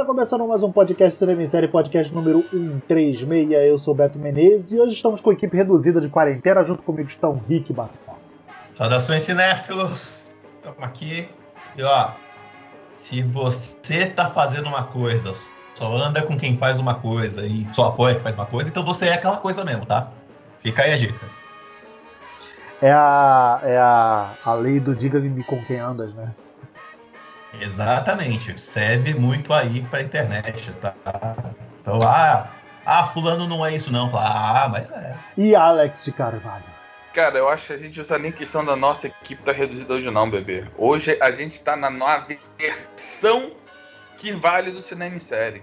vai começando mais um podcast Cinema em Série, podcast número 136. Eu sou Beto Menezes e hoje estamos com a equipe reduzida de quarentena. Junto comigo estão Rick Barbosa. Saudações cinéfilos, estamos aqui. E ó, se você tá fazendo uma coisa, só anda com quem faz uma coisa e só apoia quem faz uma coisa, então você é aquela coisa mesmo, tá? Fica aí a dica. É a, é a, a lei do diga-me com quem andas, né? Exatamente, serve muito aí pra internet, tá? Então, ah, ah, fulano não é isso não. Ah, mas é. E Alex de Carvalho? Cara, eu acho que a gente não tá nem questão da nossa equipe tá reduzida hoje não, bebê. Hoje a gente tá na nova versão que vale do cinema em série.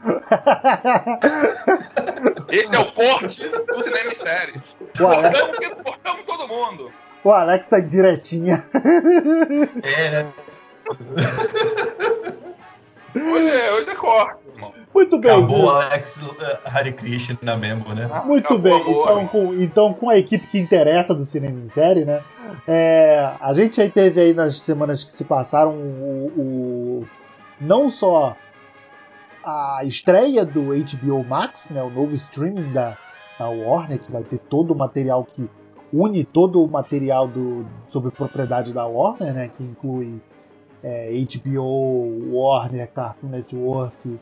Esse é o corte do cinema em série. Cortamos, cortamos todo mundo. O Alex tá direitinha. É, né? Hoje é, hoje é corte, irmão. Muito bem. Acabou Alex uh, Hare Krishna mesmo, né? Muito Acabou bem. Então com, então, com a equipe que interessa do cinema em série, né? É, a gente aí teve aí nas semanas que se passaram o, o- não só a estreia do HBO Max, né? O novo streaming da, da Warner, que vai ter todo o material que une todo o material do, sobre propriedade da Warner, né? Que inclui é, HBO, Warner, Cartoon Network,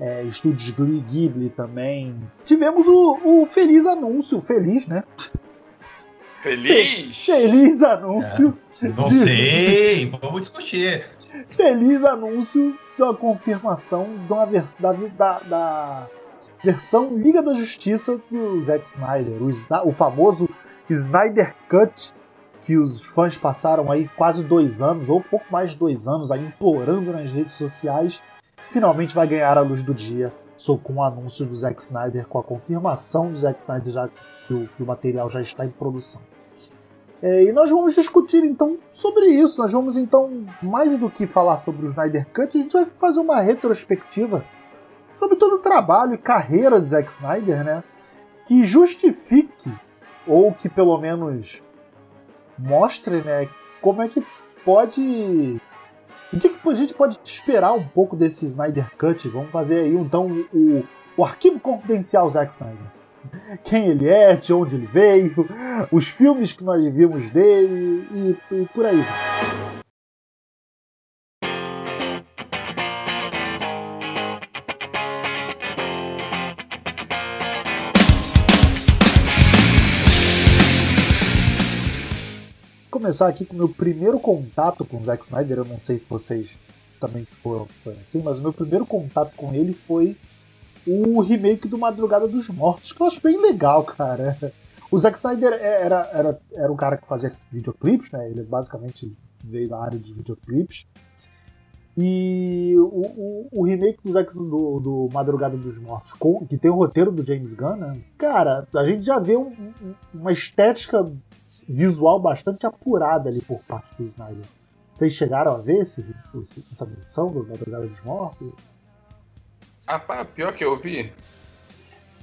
é, estúdios Ghibli também. Tivemos o, o feliz anúncio, feliz, né? Feliz? Feliz anúncio, Não De- sei, vamos discutir. feliz anúncio da confirmação de uma vers- da, da- da versão Liga da Justiça do Zack Snyder, o, o famoso Snyder Cut, que os fãs passaram aí quase dois anos, ou pouco mais de dois anos, aí implorando nas redes sociais, finalmente vai ganhar a luz do dia só com o anúncio do Zack Snyder, com a confirmação do Zack Snyder já que o, que o material já está em produção. É, e nós vamos discutir então sobre isso. Nós vamos então, mais do que falar sobre o Snyder Cut, a gente vai fazer uma retrospectiva sobre todo o trabalho e carreira de Zack Snyder, né? Que justifique, ou que pelo menos mostre, né? Como é que pode. O que, que a gente pode esperar um pouco desse Snyder Cut? Vamos fazer aí então o, o arquivo confidencial Zack Snyder quem ele é, de onde ele veio, os filmes que nós vimos dele e, e por aí. Começar aqui com o meu primeiro contato com o Zack Snyder. Eu não sei se vocês também foram assim, mas o meu primeiro contato com ele foi o remake do Madrugada dos Mortos, que eu acho bem legal, cara. O Zack Snyder era, era, era um cara que fazia videoclipes, né? Ele basicamente veio da área de videoclipes. E o, o, o remake do, Zack, do, do Madrugada dos Mortos, com, que tem o roteiro do James Gunn, né? Cara, a gente já vê um- um- uma estética visual bastante apurada ali por parte do Snyder. Vocês chegaram a ver esse, esse- essa versão do Madrugada dos Mortos? Ah, pá, pior que eu vi.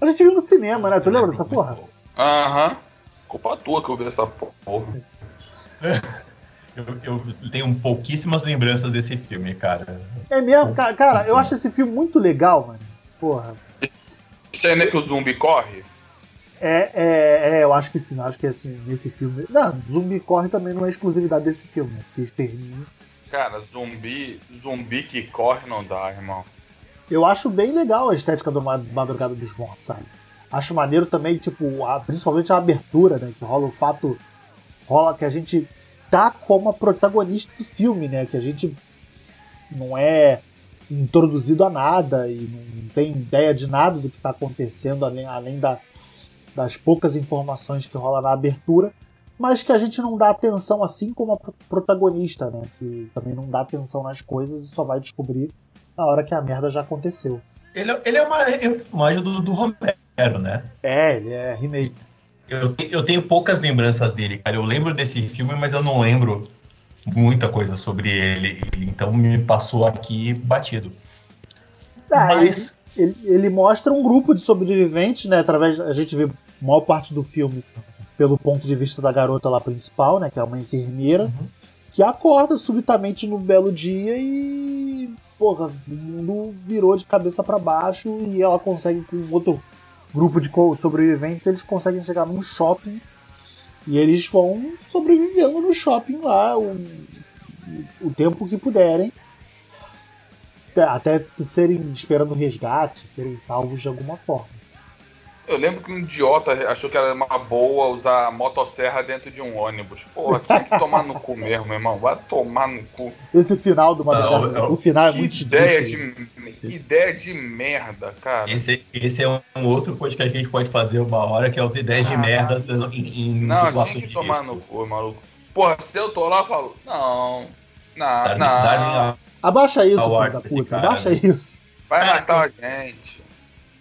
A gente viu no cinema, né? Tu lembra dessa porra? Aham. Culpa tua que eu vi essa porra. Eu, eu tenho pouquíssimas lembranças desse filme, cara. É mesmo, ca- cara, eu Sim. acho esse filme muito legal, mano. Porra. Isso aí não é que o zumbi corre? É, é, é, eu acho que sim, eu acho que assim, nesse filme. Não, Zumbi Corre também não é exclusividade desse filme, né? Porque extermínio. Cara, zumbi, zumbi que corre não dá, irmão. Eu acho bem legal a estética do Ma- Madrugada dos Mortos, sabe? Acho maneiro também, tipo, a- principalmente a abertura, né? Que rola o fato. Rola que a gente tá como a protagonista do filme, né? Que a gente não é introduzido a nada e não tem ideia de nada do que tá acontecendo, além, além da, das poucas informações que rola na abertura, mas que a gente não dá atenção assim como a pro- protagonista, né? Que também não dá atenção nas coisas e só vai descobrir na hora que a merda já aconteceu. Ele, ele é uma imagem do, do Romero, né? É, ele é remake. Eu, eu tenho poucas lembranças dele, cara. Eu lembro desse filme, mas eu não lembro muita coisa sobre ele. Então me passou aqui batido. Ah, mas ele, ele- ele mostra um grupo de sobreviventes, né? Através. A gente vê maior parte do filme pelo ponto de vista da garota lá principal, né? Que é uma enfermeira, Uhum. que acorda subitamente num belo dia e porra, o mundo virou de cabeça para baixo e ela consegue com outro grupo de sobreviventes, eles conseguem chegar num shopping e eles vão sobrevivendo no shopping lá o, o tempo que puderem. Até serem esperando resgate, serem salvos de alguma forma. Eu lembro que um idiota achou que era uma boa usar motosserra dentro de um ônibus. Porra, tinha que tomar no cu mesmo, meu irmão. Vai tomar no cu. Esse final do Madrugada, o final é muito ideia de Ideia de merda, cara. Esse, esse é um outro podcast que a gente pode fazer uma hora, que é as ideias ah, de merda em, em Não, tinha que tomar no cu, maluco. Porra, se eu tô lá, eu falo, não, não, Darwin, não. Darwin, Abaixa isso, filho da puta, abaixa isso. Vai matar a gente.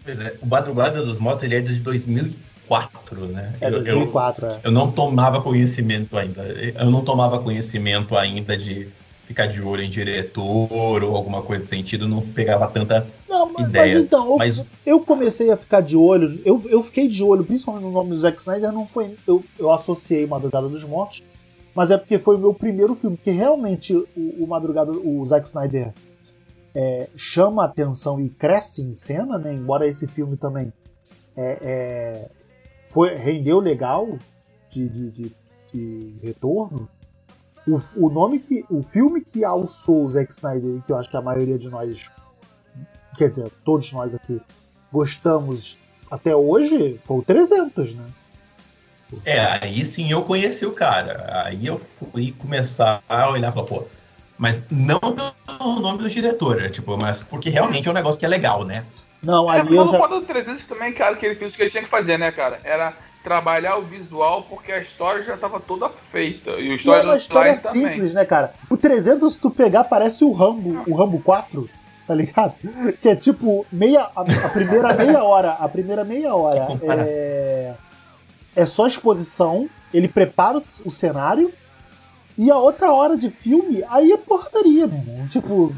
Pois é, o Madrugada dos Mortos ele é de 2004, né? É 2004, eu, é. eu não tomava conhecimento ainda. Eu não tomava conhecimento ainda de ficar de olho em diretor ou alguma coisa nesse sentido, não pegava tanta não, mas, ideia. Mas então, mas... Eu, eu, comecei a ficar de olho, eu, eu fiquei de olho, principalmente no nome do Zack Snyder, não foi. Eu, eu associei Madrugada dos Mortos, mas é porque foi o meu primeiro filme, que realmente o, o Madrugada, o Zack Snyder é, chama atenção e cresce em cena, né? Embora esse filme também é, é, foi, rendeu legal de, de, de, de retorno. O, o, nome que. O filme que alçou o Zack Snyder, que eu acho que a maioria de nós. Quer dizer, todos nós aqui gostamos até hoje, foi o 300, né? É, aí sim eu conheci o cara. Aí eu fui começar a olhar e falar, pô, mas não pelo nome do diretor, né? tipo, mas porque realmente é um negócio que é legal, né? Não, ali é, eu já... do 300 também, cara, que ele fez o que ele tinha que fazer, né, cara? Era trabalhar o visual porque a história já estava toda feita. E, o história e é uma história simples, também. né, cara? O 300, se tu pegar, parece o Rambo, o Rambo 4, tá ligado? Que é tipo, meia, a, a primeira meia hora, a primeira meia hora é, é só exposição, ele prepara o cenário, e a outra hora de filme, aí é portaria, meu irmão. Tipo,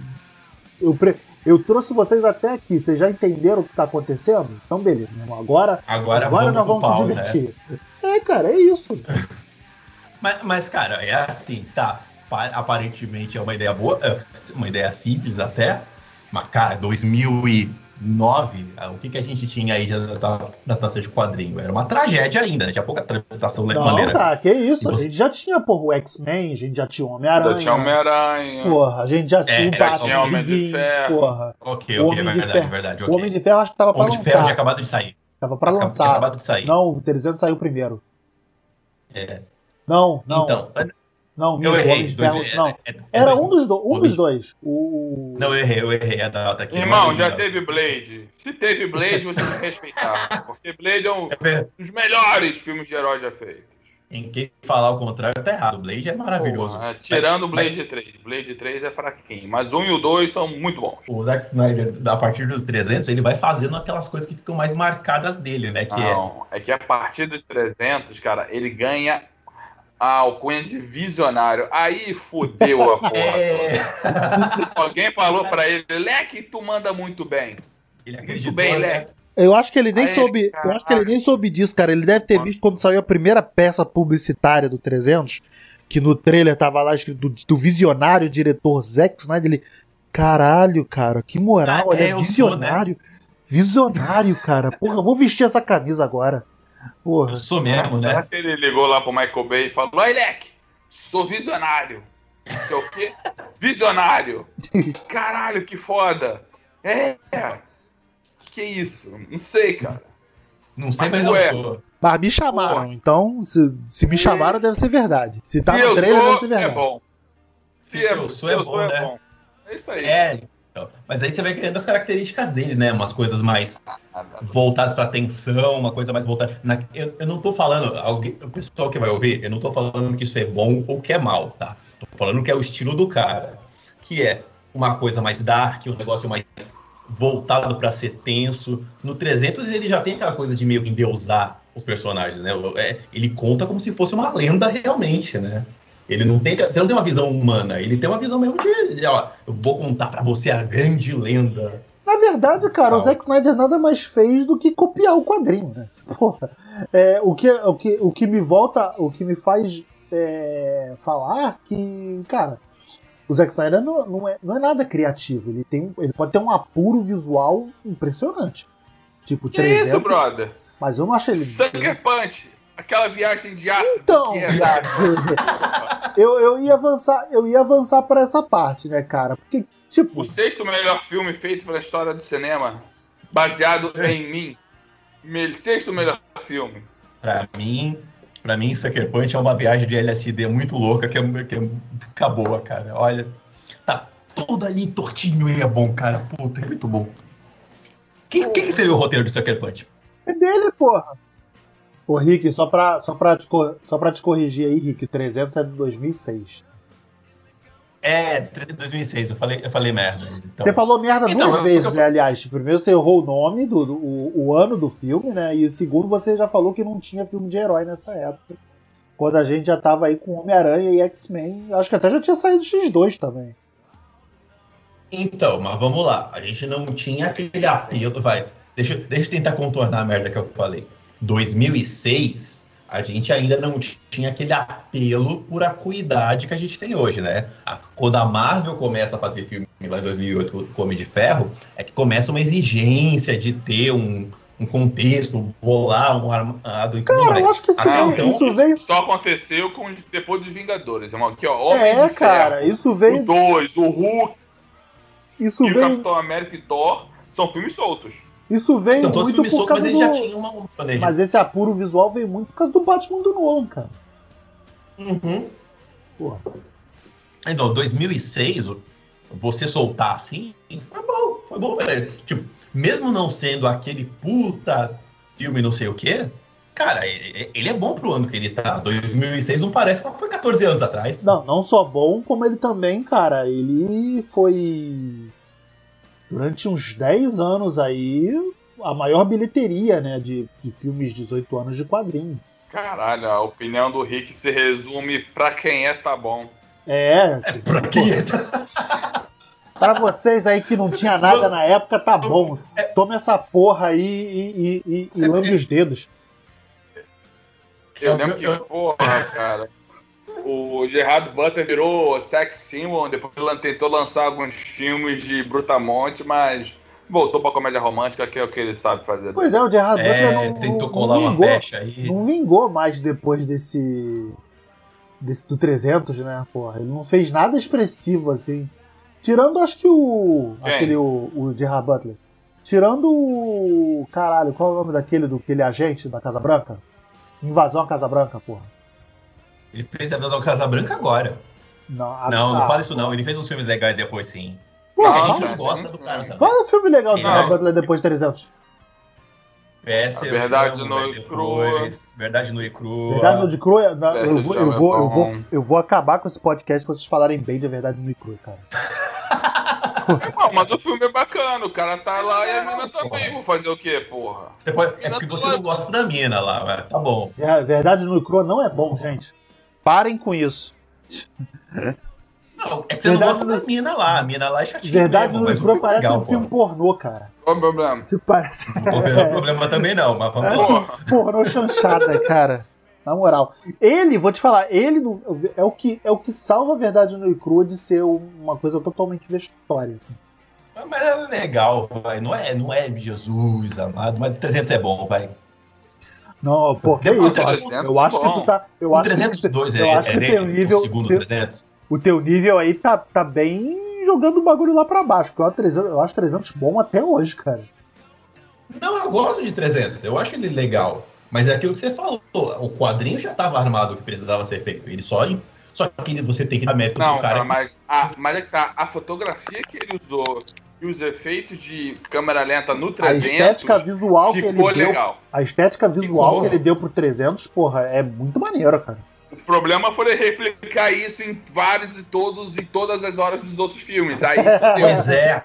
eu, pre... eu trouxe vocês até aqui, vocês já entenderam o que tá acontecendo? Então, beleza, meu irmão. Agora, agora, agora vamos nós vamos pau, se né? divertir. Né? É, cara, é isso. mas, mas, cara, é assim, tá. Aparentemente é uma ideia boa, é uma ideia simples até. Mas, cara, 2000 e 9, ah, o que, que a gente tinha aí da adaptação de quadrinho? Era uma tragédia ainda, né? Tinha pouca adaptação Não, maneira. Cara, que isso? Você... A gente já tinha, porra, o X-Men, a gente já tinha o Homem-Aranha. Já tinha Homem-Aranha. Porra, a gente já tinha é, o Batman Begins, porra. Ok, ok, é verdade, Ferro. verdade. Okay. O Homem de Ferro acho que tava pra Homem lançar. Homem de Ferro tinha acabado de sair. Tava pra lançar. Tinha acabado de sair. Não, o 300 saiu primeiro. É. Não, não. Então, não, eu errei. Dois, Ferro, é, não. É, é, Era um dos, do, um dos dois. O... Não, eu errei, eu errei a data aqui. Irmão, já teve Blade. Se teve Blade, você tem que respeitar. Porque Blade é um é dos melhores filmes de herói já feitos. Em quem falar o contrário tá errado. Blade é maravilhoso. Porra, tirando o Blade mas... 3. Blade 3 é fraquinho. Mas um e o 2 são muito bons. O Zack Snyder, a partir do 300, ele vai fazendo aquelas coisas que ficam mais marcadas dele, né? Que Não, é... é que a partir do 300, cara, ele ganha a alcunha de visionário. Aí fudeu a porra. É. Alguém falou para ele, Leque, tu manda muito bem. Ele muito bem, né? Leque. Eu acho que ele nem Aí, soube. Cara, eu acho que ele nem soube disso, cara. Ele deve ter visto quando saiu a primeira peça publicitária do 300, que no trailer tava lá escrito do, do visionário diretor Zack Snyder. Ele, caralho, cara, que moral, ah, é, visionário. Sou, né? Visionário, cara. Porra, eu vou vestir essa camisa agora. Porra. Eu sou mesmo, né? Ele ligou lá pro Michael Bay e falou: Oi, Leque, sou visionário. É o quê? Visionário. Caralho, que foda. É. Que é isso? Não sei, cara. Não sei, mas, mas eu sou. Mas me chamaram, Porra. então se, se me chamaram deve ser verdade. Se tá se no trailer sou, deve ser verdade. É bom. Se, se é, eu sou, é, bom, é né? bom. É isso aí. É, mas aí você vai querendo as características dele, né? Umas coisas mais voltadas para atenção, uma coisa mais voltada. Na... Eu, eu, não tô falando, alguém, o pessoal que vai ouvir, eu não tô falando que isso é bom ou que é mal, tá? Tô falando que é o estilo do cara, que é uma coisa mais dark, um negócio mais voltado para ser tenso. No 300 ele já tem aquela coisa de meio que endeusar os personagens, né? É, ele conta como se fosse uma lenda realmente, né? Ele não tem, você não tem uma visão humana, ele tem uma visão mesmo de, ó, eu vou contar para você a grande lenda. Na verdade, cara, o Zack Snyder nada mais fez do que copiar o quadrinho, né? Porra, é, o, que, o, que, o que me volta, o que me faz é, falar que, cara, o Zack Snyder não, não, é, não é nada criativo. Ele, tem, ele pode ter um apuro visual impressionante. Tipo, Que 300. isso, brother? Mas eu não achei ele. Sucker Punch. Aquela viagem de ácido. Então, que é- viado, eu, eu ia avançar, eu ia avançar para essa parte, né, cara? Porque, tipo, O sexto melhor filme feito pela história do cinema, baseado em mim. Me- Sexto melhor filme. Pra mim, pra mim, Sucker Punch é uma viagem de LSD muito louca que é, que é fica boa, cara. Olha, tá tudo ali tortinho e é bom, cara. Puta, é muito bom. Quem, quem que seria o roteiro de Sucker Punch? é dele, porra. Ô, Rick, só pra, só, pra te, só pra te corrigir aí, Rick, o 300 é de 2006. É, 2006, eu falei, eu falei merda. Então, Você falou merda Então, duas eu- vezes, eu- né? Aliás, primeiro você errou o nome, do, do- o, o ano do filme, né? E o segundo você já falou que não tinha filme de herói nessa época. Quando a gente já tava aí com Homem-Aranha e X-Men. Acho que até já tinha saído X2 também. Então, mas vamos lá. A gente não tinha aquele apelo. Vai, deixa, deixa eu tentar contornar a merda que eu falei. 2006, a gente ainda não tinha aquele apelo por acuidade que a gente tem hoje, né? Quando a Marvel começa a fazer filme lá em 2008 com o Homem de Ferro, é que começa uma exigência de ter um, um contexto, bolar um armado e tudo Cara, mais. eu acho que isso, Ah, veio, então- isso veio. Só aconteceu com depois dos Vingadores. irmão. Aqui, ó. Homem É, de cara, Ferro, isso O veio. 2, o Hulk Isso e o veio, Capitão América e Thor são filmes soltos. Isso veio São todos muito por mas causa já do. tinham uma um planejamento. Mas esse apuro visual veio muito por causa do Batman do Nolan, cara. Uhum. Porra. Então, 2006, você soltar assim, foi bom, foi bom, velho. Tipo, mesmo não sendo aquele puta filme não sei o quê, cara, ele, ele é bom pro ano que ele tá. 2006 não parece, mas foi 14 anos atrás. Não, não só bom, como ele também, cara, ele foi durante uns 10 anos aí a maior bilheteria, né, de, de filmes 18 anos de quadrinho. Caralho, a opinião do Rick se resume pra quem é, tá bom. É, É, tipo, pra quem é? pra vocês aí que não tinha nada na época, tá bom. Toma essa porra aí e, e, e, e lambe os dedos. Eu lembro que, porra, cara. O Gerard Butler virou sex symbol, depois ele tentou lançar alguns filmes de Brutamonte, mas voltou pra comédia romântica, que é o que ele sabe fazer. Pois é, o Gerard Butler É, não, tentou não, colar não uma vingou, pecha aí. não vingou mais depois desse, desse do 300, né? Porra, ele não fez nada expressivo assim. Tirando, acho que o Quem? aquele o, o Gerard Butler. Tirando o caralho, qual é o nome daquele do aquele agente da Casa Branca? Invasão à Casa Branca, porra. Ele fez a Invasão Casa Branca agora. Não, a- Não, não ah, fala isso não. Ele fez uns filmes legais depois, sim. Porra, a gente gosta do cara também. fala um filme legal do. Gerard Butler depois de 300. Essa A eu Verdade Nua né, e Crua. Verdade nua e crua. Verdade no de crua, na- Essa eu, vou, eu, é vou, eu, bom. vou, eu vou acabar com esse podcast quando vocês falarem bem de verdade no de crua, cara. Não, mas o filme é bacana, o cara tá lá e a mina também. Vou fazer o quê, porra? Você pode- É porque você não gosta da mina lá, mas tá bom. É, Verdade no crua não é bom, gente. Parem com isso. Não, é que você Verdade não gosta no- da mina lá. A mina lá é chatinha Verdade mesmo, no mas o crua filme é parece legal, um filme pô. pornô, cara. Qual o problema? Se parece. Não vendo problema também não, mas vamos lá. um pornô chanchada, cara. Na moral. Ele, vou te falar, ele é o que, é o que salva a verdade no e crua de ser uma coisa totalmente vexatória, assim. Mas é legal, vai. Não é, não é Jesus amado, mas 300 é bom, vai. Não, pô, que Não, isso? Eu acho, 300 eu acho que tu tá. Eu O acho que, 302 eu é, acho é que o dele, teu nível. o segundo teu- 300. o teu nível aí tá, tá bem jogando o bagulho lá pra baixo. Porque eu acho 300, eu acho 300 bom até hoje, cara. Não, eu gosto de 300, eu acho ele legal. Mas é aquilo que você falou, o quadrinho já estava armado o que precisava ser feito. Ele só, só que você tem que dar mérito Não, pro cara. cara, mas, a, mas é que tá, a fotografia que ele usou e os efeitos de câmera lenta no A 300 estética visual que ele ficou deu. legal. A estética visual Ficou. que ele deu pro 300, porra, é muito maneiro, cara. O problema foi replicar isso em vários e todos e todas as horas dos outros filmes. Aí. Pois é.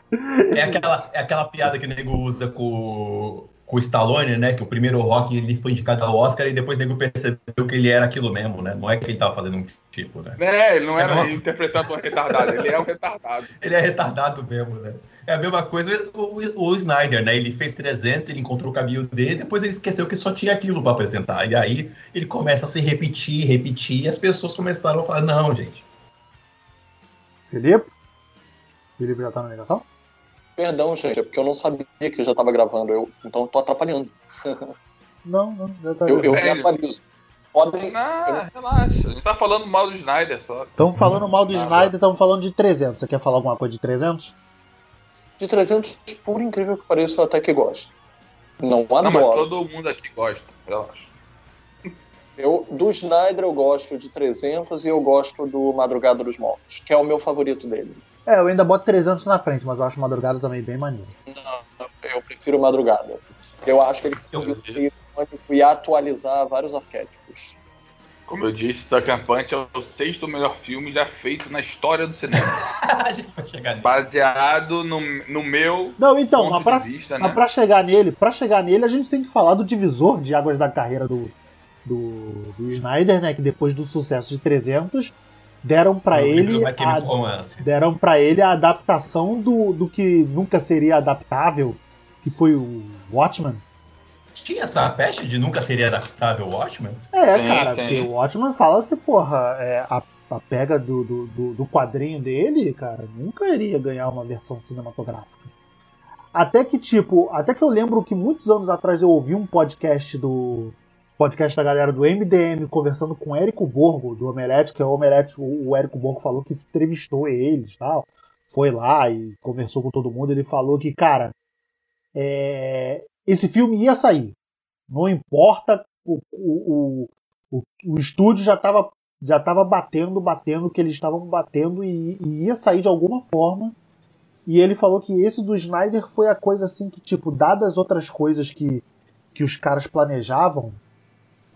É aquela, é aquela piada que o nego usa com, com o Stallone, né? Que o primeiro rock ele foi indicado ao Oscar e depois o nego percebeu que ele era aquilo mesmo, né? Não é que ele tava fazendo um tipo, né? É, ele não era É, interpretando um retardado, ele é um retardado. Ele é retardado mesmo, né? É a mesma coisa o, o, o Snyder, né? Ele fez 300, ele encontrou o caminho dele, depois ele esqueceu que só tinha aquilo pra apresentar. E aí ele começa a se repetir, repetir, e as pessoas começaram a falar: não, gente. Felipe? Felipe já tá na ligação? Perdão, gente, é porque eu não sabia que já tava gravando, eu, então eu tô atrapalhando. Não, não, já tá. Eu, eu me atualizo. Podem. Não, relaxa. A gente tá falando mal do Snyder só. Estamos falando mal do Ah, Snyder, estamos falando de 300. Você quer falar alguma coisa de 300? De 300, por incrível que pareça, eu até que gosto. Não Não, mas todo mundo aqui gosta. Relaxa. Eu, do Snyder eu gosto de 300 e eu gosto do Madrugada dos Mortos, que é o meu favorito dele. É, eu ainda boto 300 na frente, mas eu acho Madrugada também bem maneiro. Não, eu prefiro Madrugada. Eu acho que ele Eu- e atualizar vários arquétipos. Como eu disse, Sucker Punch é o sexto melhor filme já feito na história do cinema. a gente vai chegar nisso. Baseado no, no meu Não, então, mas ponto pra, de vista, mas né? pra chegar nele, pra chegar nele, a gente tem que falar do divisor de águas da carreira do, do, do Snyder, né? Que depois do sucesso de 300, deram livro ele a, Romance. deram para ele a adaptação do, do que nunca seria adaptável, que foi o Watchmen. Tinha essa peste de nunca seria adaptável o Watchmen? É, Sim, cara, sim. porque o Watchmen fala que, porra, é, a, a pega do, do, do, do quadrinho dele, cara, nunca iria ganhar uma versão cinematográfica. Até que, tipo, até que eu lembro que muitos anos atrás eu ouvi um podcast do. Podcast da galera do MDM conversando com Érico Borgo, do Omelete, que é o Omelete, o, Érico Borgo falou que entrevistou eles tal. Foi lá e conversou com todo mundo. Ele falou que, cara, é, esse filme ia sair. Não importa, o, o, o, o, estúdio já estava já tava batendo, batendo que eles estavam batendo e, e ia sair de alguma forma. E ele falou que esse do Snyder foi a coisa assim que, tipo, dadas outras coisas que, que os caras planejavam,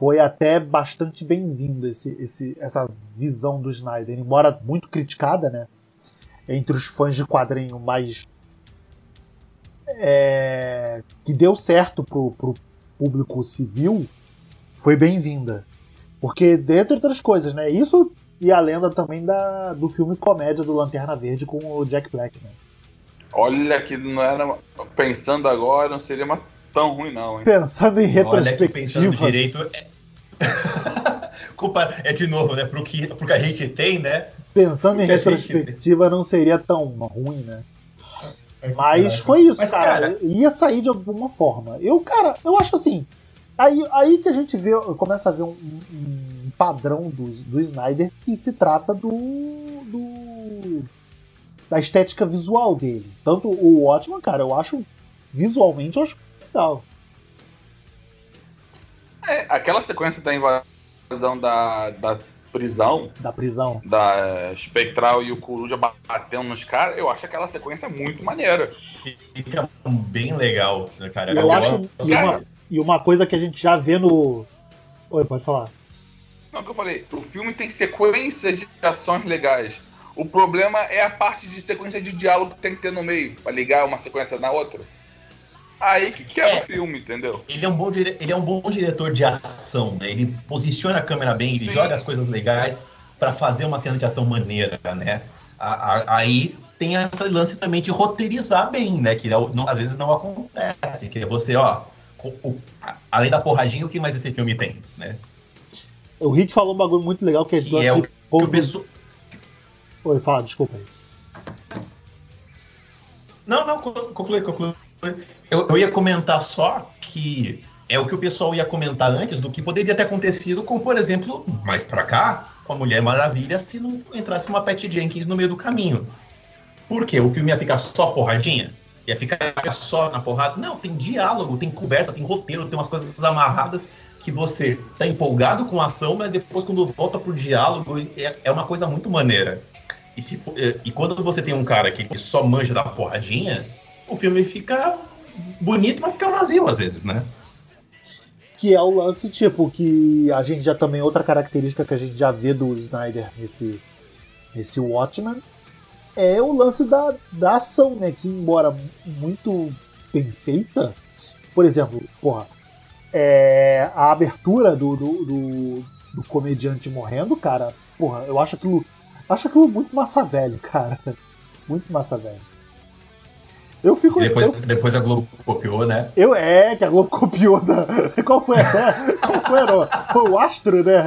foi até bastante bem-vindo esse, esse, essa visão do Snyder. Embora muito criticada, né? Entre os fãs de quadrinho, mas é, que deu certo pro, pro público civil, foi bem-vinda. Porque, dentre outras coisas, né? Isso e a lenda também da, do filme comédia do Lanterna Verde com o Jack Black, né? Olha que não era. Pensando agora, não seria uma tão ruim, não, hein? Pensando em Olha que pensando retrospectiva. direito. É... Culpa é de novo, né? Pro que, pro que a gente tem, né? Pensando em a gente- retrospectiva, não seria tão ruim, né? Mas foi isso, Mas, cara. cara- Ia sair de alguma forma. Eu, cara, eu acho assim. Aí, aí que a gente vê, começa a ver um, um padrão do, do Snyder que se trata do, do. da estética visual dele. Tanto o Watchman, cara, eu acho. Visualmente, eu acho legal. É, aquela sequência da invasão da, da prisão, Da prisão. da Espectral e o Coruja batendo nos caras, eu acho aquela sequência muito maneira. Fica bem legal, né, cara? Eu acho. E cara. uma, e uma coisa que a gente já vê no. Oi, pode falar. Não, o que eu falei, o filme tem sequências de ações legais. O problema é a parte de sequência de diálogo que tem que ter no meio, pra ligar uma sequência na outra. Aí que quebra É. o filme, entendeu? Ele é, um bom dire... ele é um bom diretor de ação, né? Ele posiciona a câmera bem, ele Sim. joga as coisas legais pra fazer uma cena de ação maneira, né? A- a- Aí tem esse lance também de roteirizar bem, né? Que não- não- às vezes não acontece. Que é você, ó, o- além da porradinha, o que mais esse filme tem, né? O Rick falou um bagulho muito legal que é, Que é o que o pessoal. Oi, fala, desculpa aí. Não, não, conclui, conclui. Eu, eu ia comentar só que é o que o pessoal ia comentar antes do que poderia ter acontecido com, por exemplo, mais pra cá, com a Mulher Maravilha, se não entrasse uma Patty Jenkins no meio do caminho. Por quê? O filme ia ficar só porradinha? Ia ficar só na porrada? Não, tem diálogo, tem conversa, tem roteiro, tem umas coisas amarradas que você tá empolgado com a ação, mas depois quando volta pro diálogo é, é uma coisa muito maneira. E, se for- eh, e quando você tem um cara que só manja da porradinha, o filme fica bonito, mas fica vazio às vezes, né? Que é o lance, tipo, que a gente já também, outra característica que a gente já vê do Snyder nesse, nesse Watchmen, é o lance da, da ação, né? Que embora muito bem feita, por exemplo, porra, é, a abertura do, do, do, do comediante morrendo, cara, porra, eu acho aquilo, acho aquilo muito massa velho, cara. Muito massa velho. Eu fico. Depois, eu, depois a Globo copiou, né? eu é, que a Globo copiou da. Qual foi essa? Qual foi, não? Foi o Astro, né?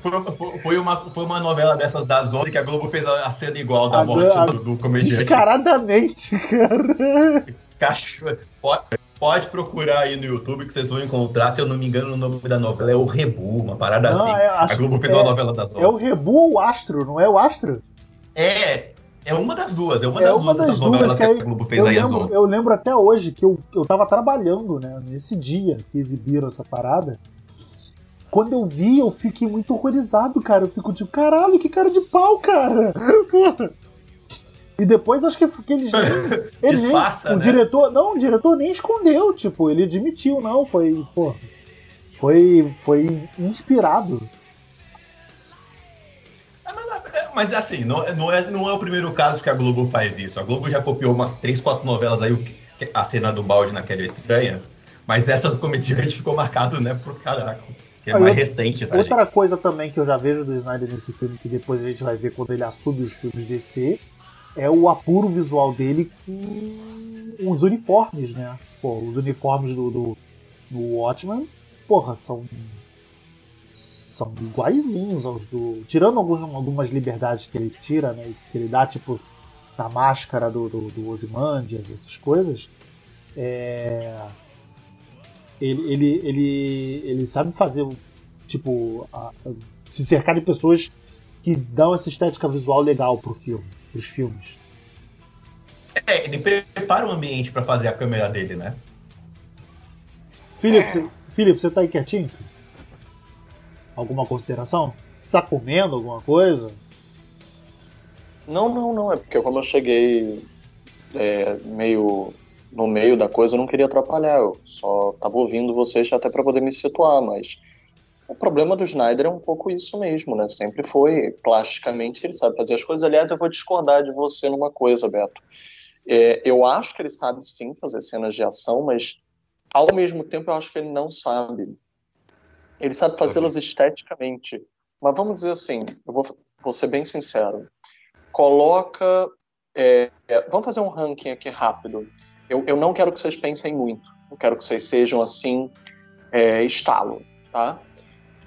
foi, foi, uma, foi uma novela dessas das 11 que a Globo fez a, cena igual da A- morte a- do, do comediante. Descaradamente, cara. Cachorro. Pode, pode procurar aí no YouTube que vocês vão encontrar. Se eu não me engano, o nome da novela é O Rebu, uma parada Não, assim. é, a Globo fez que uma é- novela das 11. É o Rebu ou o Astro, não é o Astro? É, é uma das duas. É uma É das uma duas das novelas que, que aí a Globo fez Eu aí lembro, 11. eu lembro até hoje que eu, eu tava trabalhando, né, nesse dia que exibiram essa parada. Quando eu vi, eu fiquei muito horrorizado, cara. Eu fico tipo, caralho, que cara de pau, cara. Porra. E depois acho que, que eles nem, ele nem- o né? diretor, não, o diretor nem escondeu, tipo, ele admitiu, não, foi, pô, foi, foi inspirado. É, Mas assim, não, é- não, é, não é o primeiro caso que a Globo faz isso. A Globo já copiou umas 3, 4 novelas aí, a cena do balde naquela estranha. Mas essa do comediante ficou marcado, né, por caraca. Que é Aí mais recente, tá, gente? Outra coisa também que eu já vejo do Snyder nesse filme, que depois a gente vai ver quando ele assume os filmes DC, é o apuro visual dele com os uniformes, né? Pô, os uniformes do, do, do Watchmen, porra, são. São iguaizinhos aos do. Tirando alguns, algumas liberdades que ele tira, né? Que ele dá, tipo, na máscara do, do, do Ozymandias, essas coisas. É ele, ele, ele, ele sabe fazer, tipo, a- a- se cercar de pessoas que dão essa estética visual legal pro filme, pros filmes. É, ele prepara o ambiente pra fazer a câmera dele, né? Felipe, você- Felipe, você tá aí quietinho? Alguma consideração? Você tá comendo alguma coisa? Não, não, não. É porque como eu cheguei é, meio no meio da coisa, eu não queria atrapalhar. Eu só tava ouvindo vocês até para poder me situar, mas o problema do Snyder é um pouco isso mesmo, né? Sempre foi plasticamente ele sabe fazer as coisas. Aliás, eu vou discordar de você numa coisa, Beto. É, eu acho que ele sabe sim fazer cenas de ação, mas ao mesmo tempo eu acho que ele não sabe. Ele sabe fazê-las esteticamente. Mas vamos dizer assim, eu vou, vou ser bem sincero. Coloca. é, é, vamos fazer um ranking aqui rápido. Eu, eu não quero que vocês pensem muito. Eu quero que vocês sejam assim, é, estalo, tá?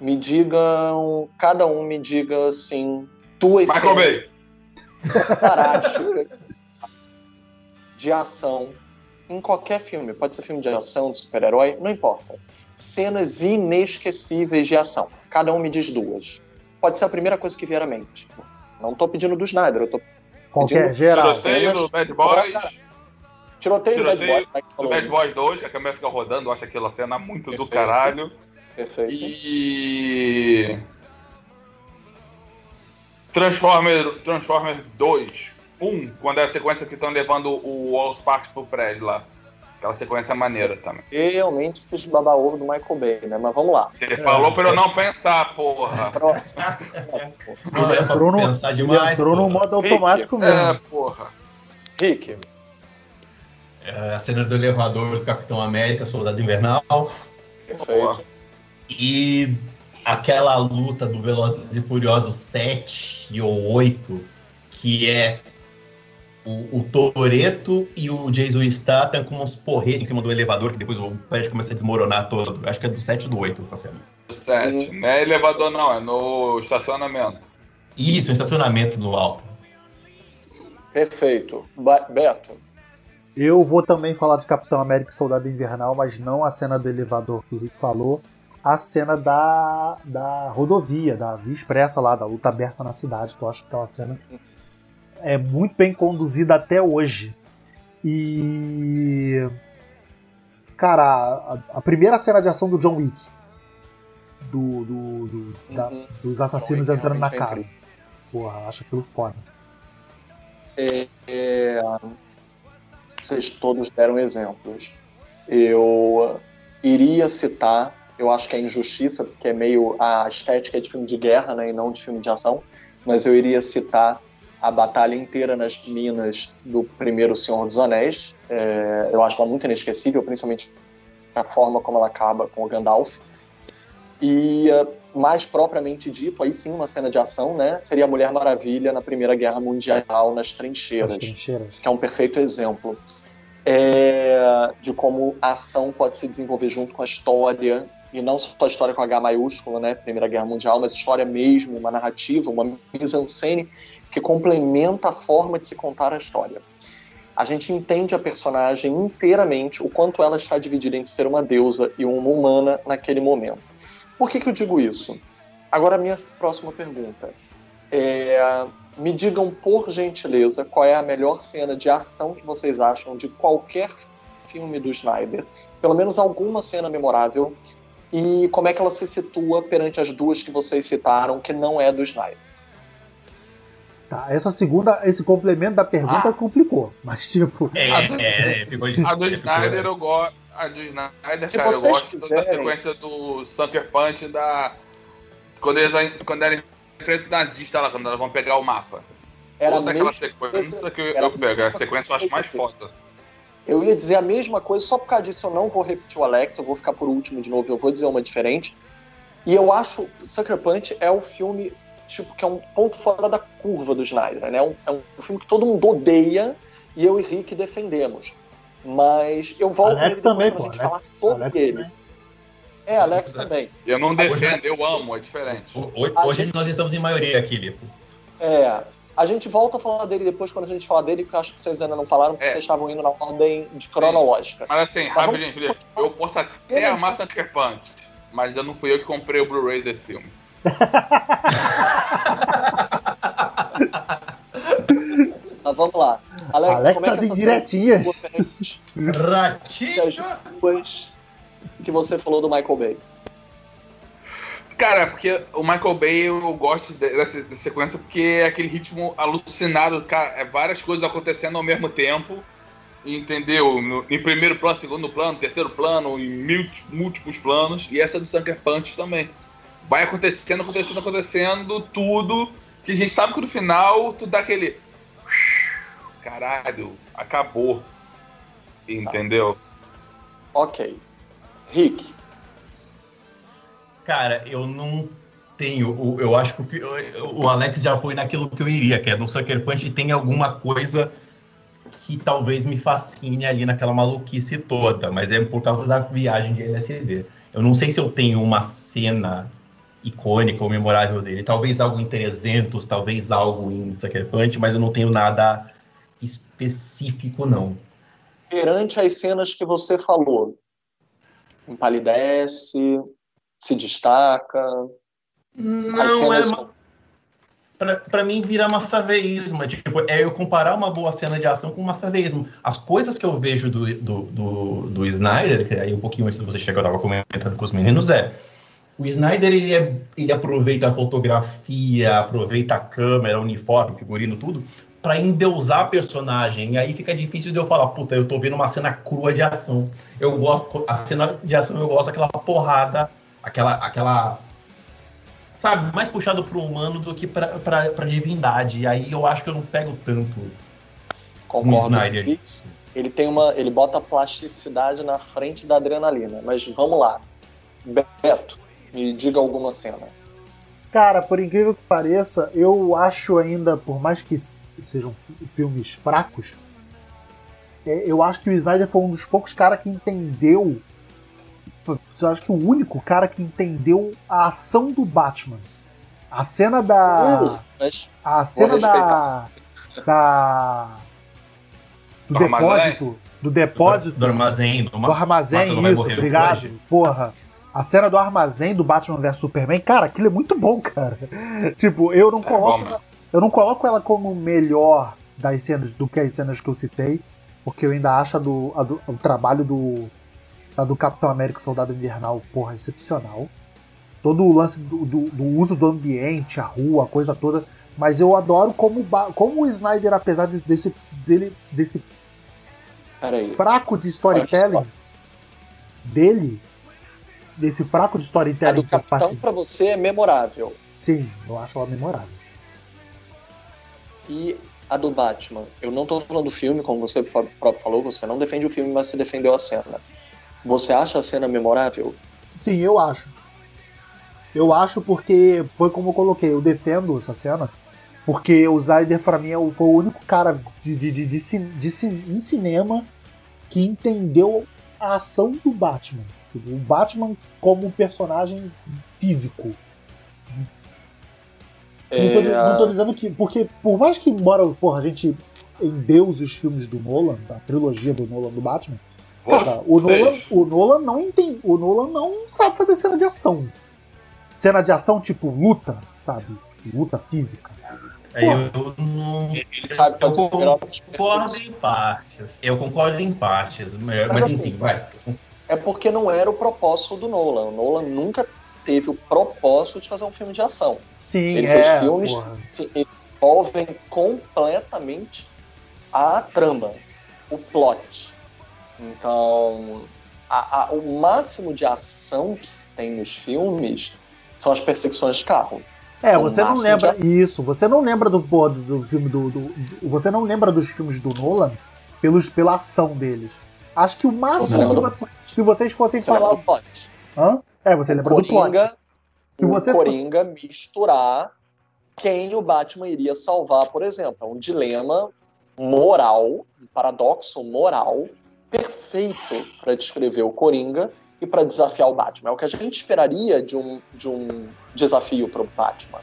Me digam, cada um me diga assim, duas Michael Bay. Caralho. de ação em qualquer filme. Pode ser filme de ação, de super-herói, não importa. Cenas inesquecíveis de ação. Cada um me diz duas. Pode ser a primeira coisa que vier à mente. Não tô pedindo do Snyder, eu tô Qualquer Pedindo- geral. Tiroteio do Bad Boys. tiroteio do Bad Tiroteio Boy. Mike do falou. Bad Boys 2, que a câmera fica rodando, eu acho aquela cena muito do Perfeito. caralho. Perfeito. E. Transformer, Transformer 2. 1, quando é a sequência que estão levando o All Sparks pro prédio lá. Aquela sequência maneira também. Realmente fiz baba ovo do Michael Bay, né? Mas vamos lá. Você falou pra eu não pensar, porra. Próximo. Não é pra Entrou no, pensar ele demais. entrou no modo automático mesmo. É, porra. Rick, É, a cena do elevador do Capitão América, Soldado Invernal. perfeito. E aquela luta do Velozes e Furiosos 7 ou 8, que é o, o Toreto e o Jason Statham com uns porretes em cima do elevador, que depois o prédio começa a desmoronar todo. Acho que é do 7 ou do 8 essa cena. 7. Não é elevador, não, é no estacionamento. Isso, estacionamento no alto. Perfeito. Ba- Beto, Eu vou também falar de Capitão América e Soldado Invernal, mas não a cena do elevador que o Rick falou, a cena da, da rodovia, da via expressa lá, da luta aberta na cidade, que eu acho que aquela cena é muito bem conduzida até hoje. E. Cara, a, a primeira cena de ação do John Wick. Do, do- do- da- Uhum. dos assassinos Wick entrando na é casa. Porra, acho aquilo foda. é, é, vocês todos deram exemplos. Eu iria citar, eu acho que é injustiça, porque é meio a estética é de filme de guerra, né, e não de filme de ação, mas eu iria citar a batalha inteira nas minas do primeiro Senhor dos Anéis. É, eu acho ela muito inesquecível, principalmente a forma como ela acaba com o Gandalf. E eh, mais propriamente dito, aí sim uma cena de ação, né? Seria a Mulher Maravilha na Primeira Guerra Mundial nas As trincheiras, trincheiras. que é um perfeito exemplo é, de como a ação pode se desenvolver junto com a história e não só a história com H maiúsculo, né, Primeira Guerra Mundial, mas história mesmo, uma narrativa, uma mise-en-scène que complementa a forma de se contar a história. A gente entende a personagem inteiramente, o quanto ela está dividida entre ser uma deusa e uma humana naquele momento. Por que, que eu digo isso? Agora, minha próxima pergunta. É, me digam, por gentileza, qual é a melhor cena de ação que vocês acham de qualquer filme do Snyder. Pelo menos alguma cena memorável. E como é que ela se situa perante as duas que vocês citaram, que não é do Snyder. Tá, essa segunda, esse complemento da pergunta Ah. complicou. Mas, tipo, É, A do- é, é, ficou de- A do Snyder eu gosto. A do Snyder, Se cara, eu vocês gosto da quiserem- sequência do Sucker Punch da. Quando eles quando eles enfrentam o nazista lá, quando elas vão pegar o mapa. Era Toda aquela mesmo, sequência que eu, eu pego. A mesma sequência eu acho mais foda. Eu ia dizer a mesma coisa, só por causa disso eu não vou repetir o Alex, eu vou ficar por último de novo, eu vou dizer uma diferente. E eu acho Sucker Punch é um filme tipo que é um ponto fora da curva do Snyder, né? É um, é um filme que todo mundo odeia e eu e Rick defendemos. Mas eu volto Alex também, pra pô. gente Alex- falar sobre Alex ele. também. É, Alex também. Eu não defendo, eu amo, é diferente. Ho- Hoje, hoje gente- nós estamos em maioria aqui, Lipo. É. A gente volta a falar dele depois quando a gente falar dele, porque eu acho que vocês ainda não falaram, porque É. vocês estavam indo na ordem de cronológica. Mas assim, vamos- rapidinho, Felipe, eu posso até Ele amar disse- Sucker Punch, mas eu não fui eu que comprei o Blu-ray desse filme. Mas vamos lá. Alex, Alex como é tá que se situa perante Ratinho! que você falou do Michael Bay? Cara, porque o Michael Bay eu gosto de- dessa, dessa sequência porque é aquele ritmo alucinado, cara, é várias coisas acontecendo ao mesmo tempo, entendeu? No- em primeiro plano, segundo plano, terceiro plano, em mil- múltiplos planos, e essa do Sucker Punch também. Vai acontecendo, acontecendo, acontecendo, tudo, que a gente sabe que no final tu dá aquele. Caralho, acabou. Entendeu? Ok. Rick, Cara, eu não tenho. Eu acho que o Alex já foi naquilo que eu iria, que é no Sucker Punch tem alguma coisa que talvez me fascine ali naquela maluquice toda, mas é por causa da viagem de LSD. Eu não sei se eu tenho uma cena icônica ou memorável dele. Talvez algo em 300, talvez algo em Sucker Punch, mas eu não tenho nada específico, não. perante as cenas que você falou, empalidece, se destaca. Não, é uma, pra, pra mim vira massaveísmo. Tipo, é eu comparar uma boa cena de ação com massaveísmo. As coisas que eu vejo do, do, do, do Snyder, que aí um pouquinho antes de você chegar eu tava comentando com os meninos, é. O Snyder ele, é, ele aproveita a fotografia, aproveita a câmera, uniforme, figurino, tudo, pra endeusar a personagem. E aí fica difícil de eu falar, puta, eu tô vendo uma cena crua de ação. Eu gosto, a cena de ação eu gosto daquela porrada, aquela, aquela sabe, mais puxado pro humano do que pra, pra, pra divindade. E aí eu acho que eu não pego tanto Concordo. Snyder Ele, tem uma, ele bota plasticidade na frente da adrenalina. Mas vamos lá, Beto, me diga alguma cena. Cara, por incrível que pareça, eu acho ainda, por mais que sejam fi- filmes fracos, é, eu acho que o Snyder foi um dos poucos caras que entendeu. Eu acho que o único cara que entendeu a ação do Batman. A cena da. Uh, A cena da. Da. Do Do armazém? depósito. Do depósito. Do armazém, do, Do armazém, isso, obrigado. hoje. Porra. A cena do armazém do Batman vs Superman, cara, aquilo é muito bom, cara. Tipo, eu não É coloco. bom, mano. eu não coloco ela como melhor das cenas do que as cenas que eu citei, porque eu ainda acho a do, a do- o trabalho do, a do Capitão América Soldado Invernal, porra, excepcional. Todo o lance do, do- do uso do ambiente, a rua, a coisa toda. Mas eu adoro como, como o Snyder, apesar de- desse, dele, desse Peraí. fraco de storytelling dele, desse fraco de A storytelling do por parte- Capitão pra você é memorável. Sim, eu acho ela memorável. E a do Batman. Eu não tô falando do filme, como você próprio falou, você não defende o filme, mas você defendeu a cena. Você acha a cena memorável? Sim, eu acho. Eu acho porque foi como eu coloquei, eu defendo essa cena. Porque o Snyder, pra mim, é o- foi o único cara de, de, de, de, de em cinema que entendeu a ação do Batman. Tipo, o Batman como personagem físico. Não, tô, É, não tô dizendo que. Porque, por mais que, embora porra, a gente endeuse os filmes do Nolan, da trilogia do Nolan do Batman, cara, o. Nolan, o Nolan não entende. O Nolan não sabe fazer cena de ação. Cena de ação, tipo, luta, sabe? Luta física. Aí eu, não. ele sabe Eu concordo em partes. Eu concordo em partes. Mas, Mas enfim, assim, vai. É porque não era o propósito do Nolan. O Nolan nunca teve o propósito de fazer um filme de ação. Sim, Ele é, fez filmes- porra. Se envolvem completamente a trama, o plot. Então, a- a- o máximo de ação que tem nos filmes são as perseguições de carro. É, o você não lembra isso. Você não lembra do, do, do filme do, do- Você não lembra dos filmes do Nolan pelos, pela ação deles. Acho que o máximo lembra que você, se vocês fossem Você lembra falar. do plot? Hã? É, você lembra do plot. Coringa, Se o você for- Coringa misturar quem o Batman iria salvar, por exemplo. É um dilema moral, um paradoxo moral perfeito para descrever o Coringa e para desafiar o Batman. É o que a gente esperaria de um, de um desafio para o Batman.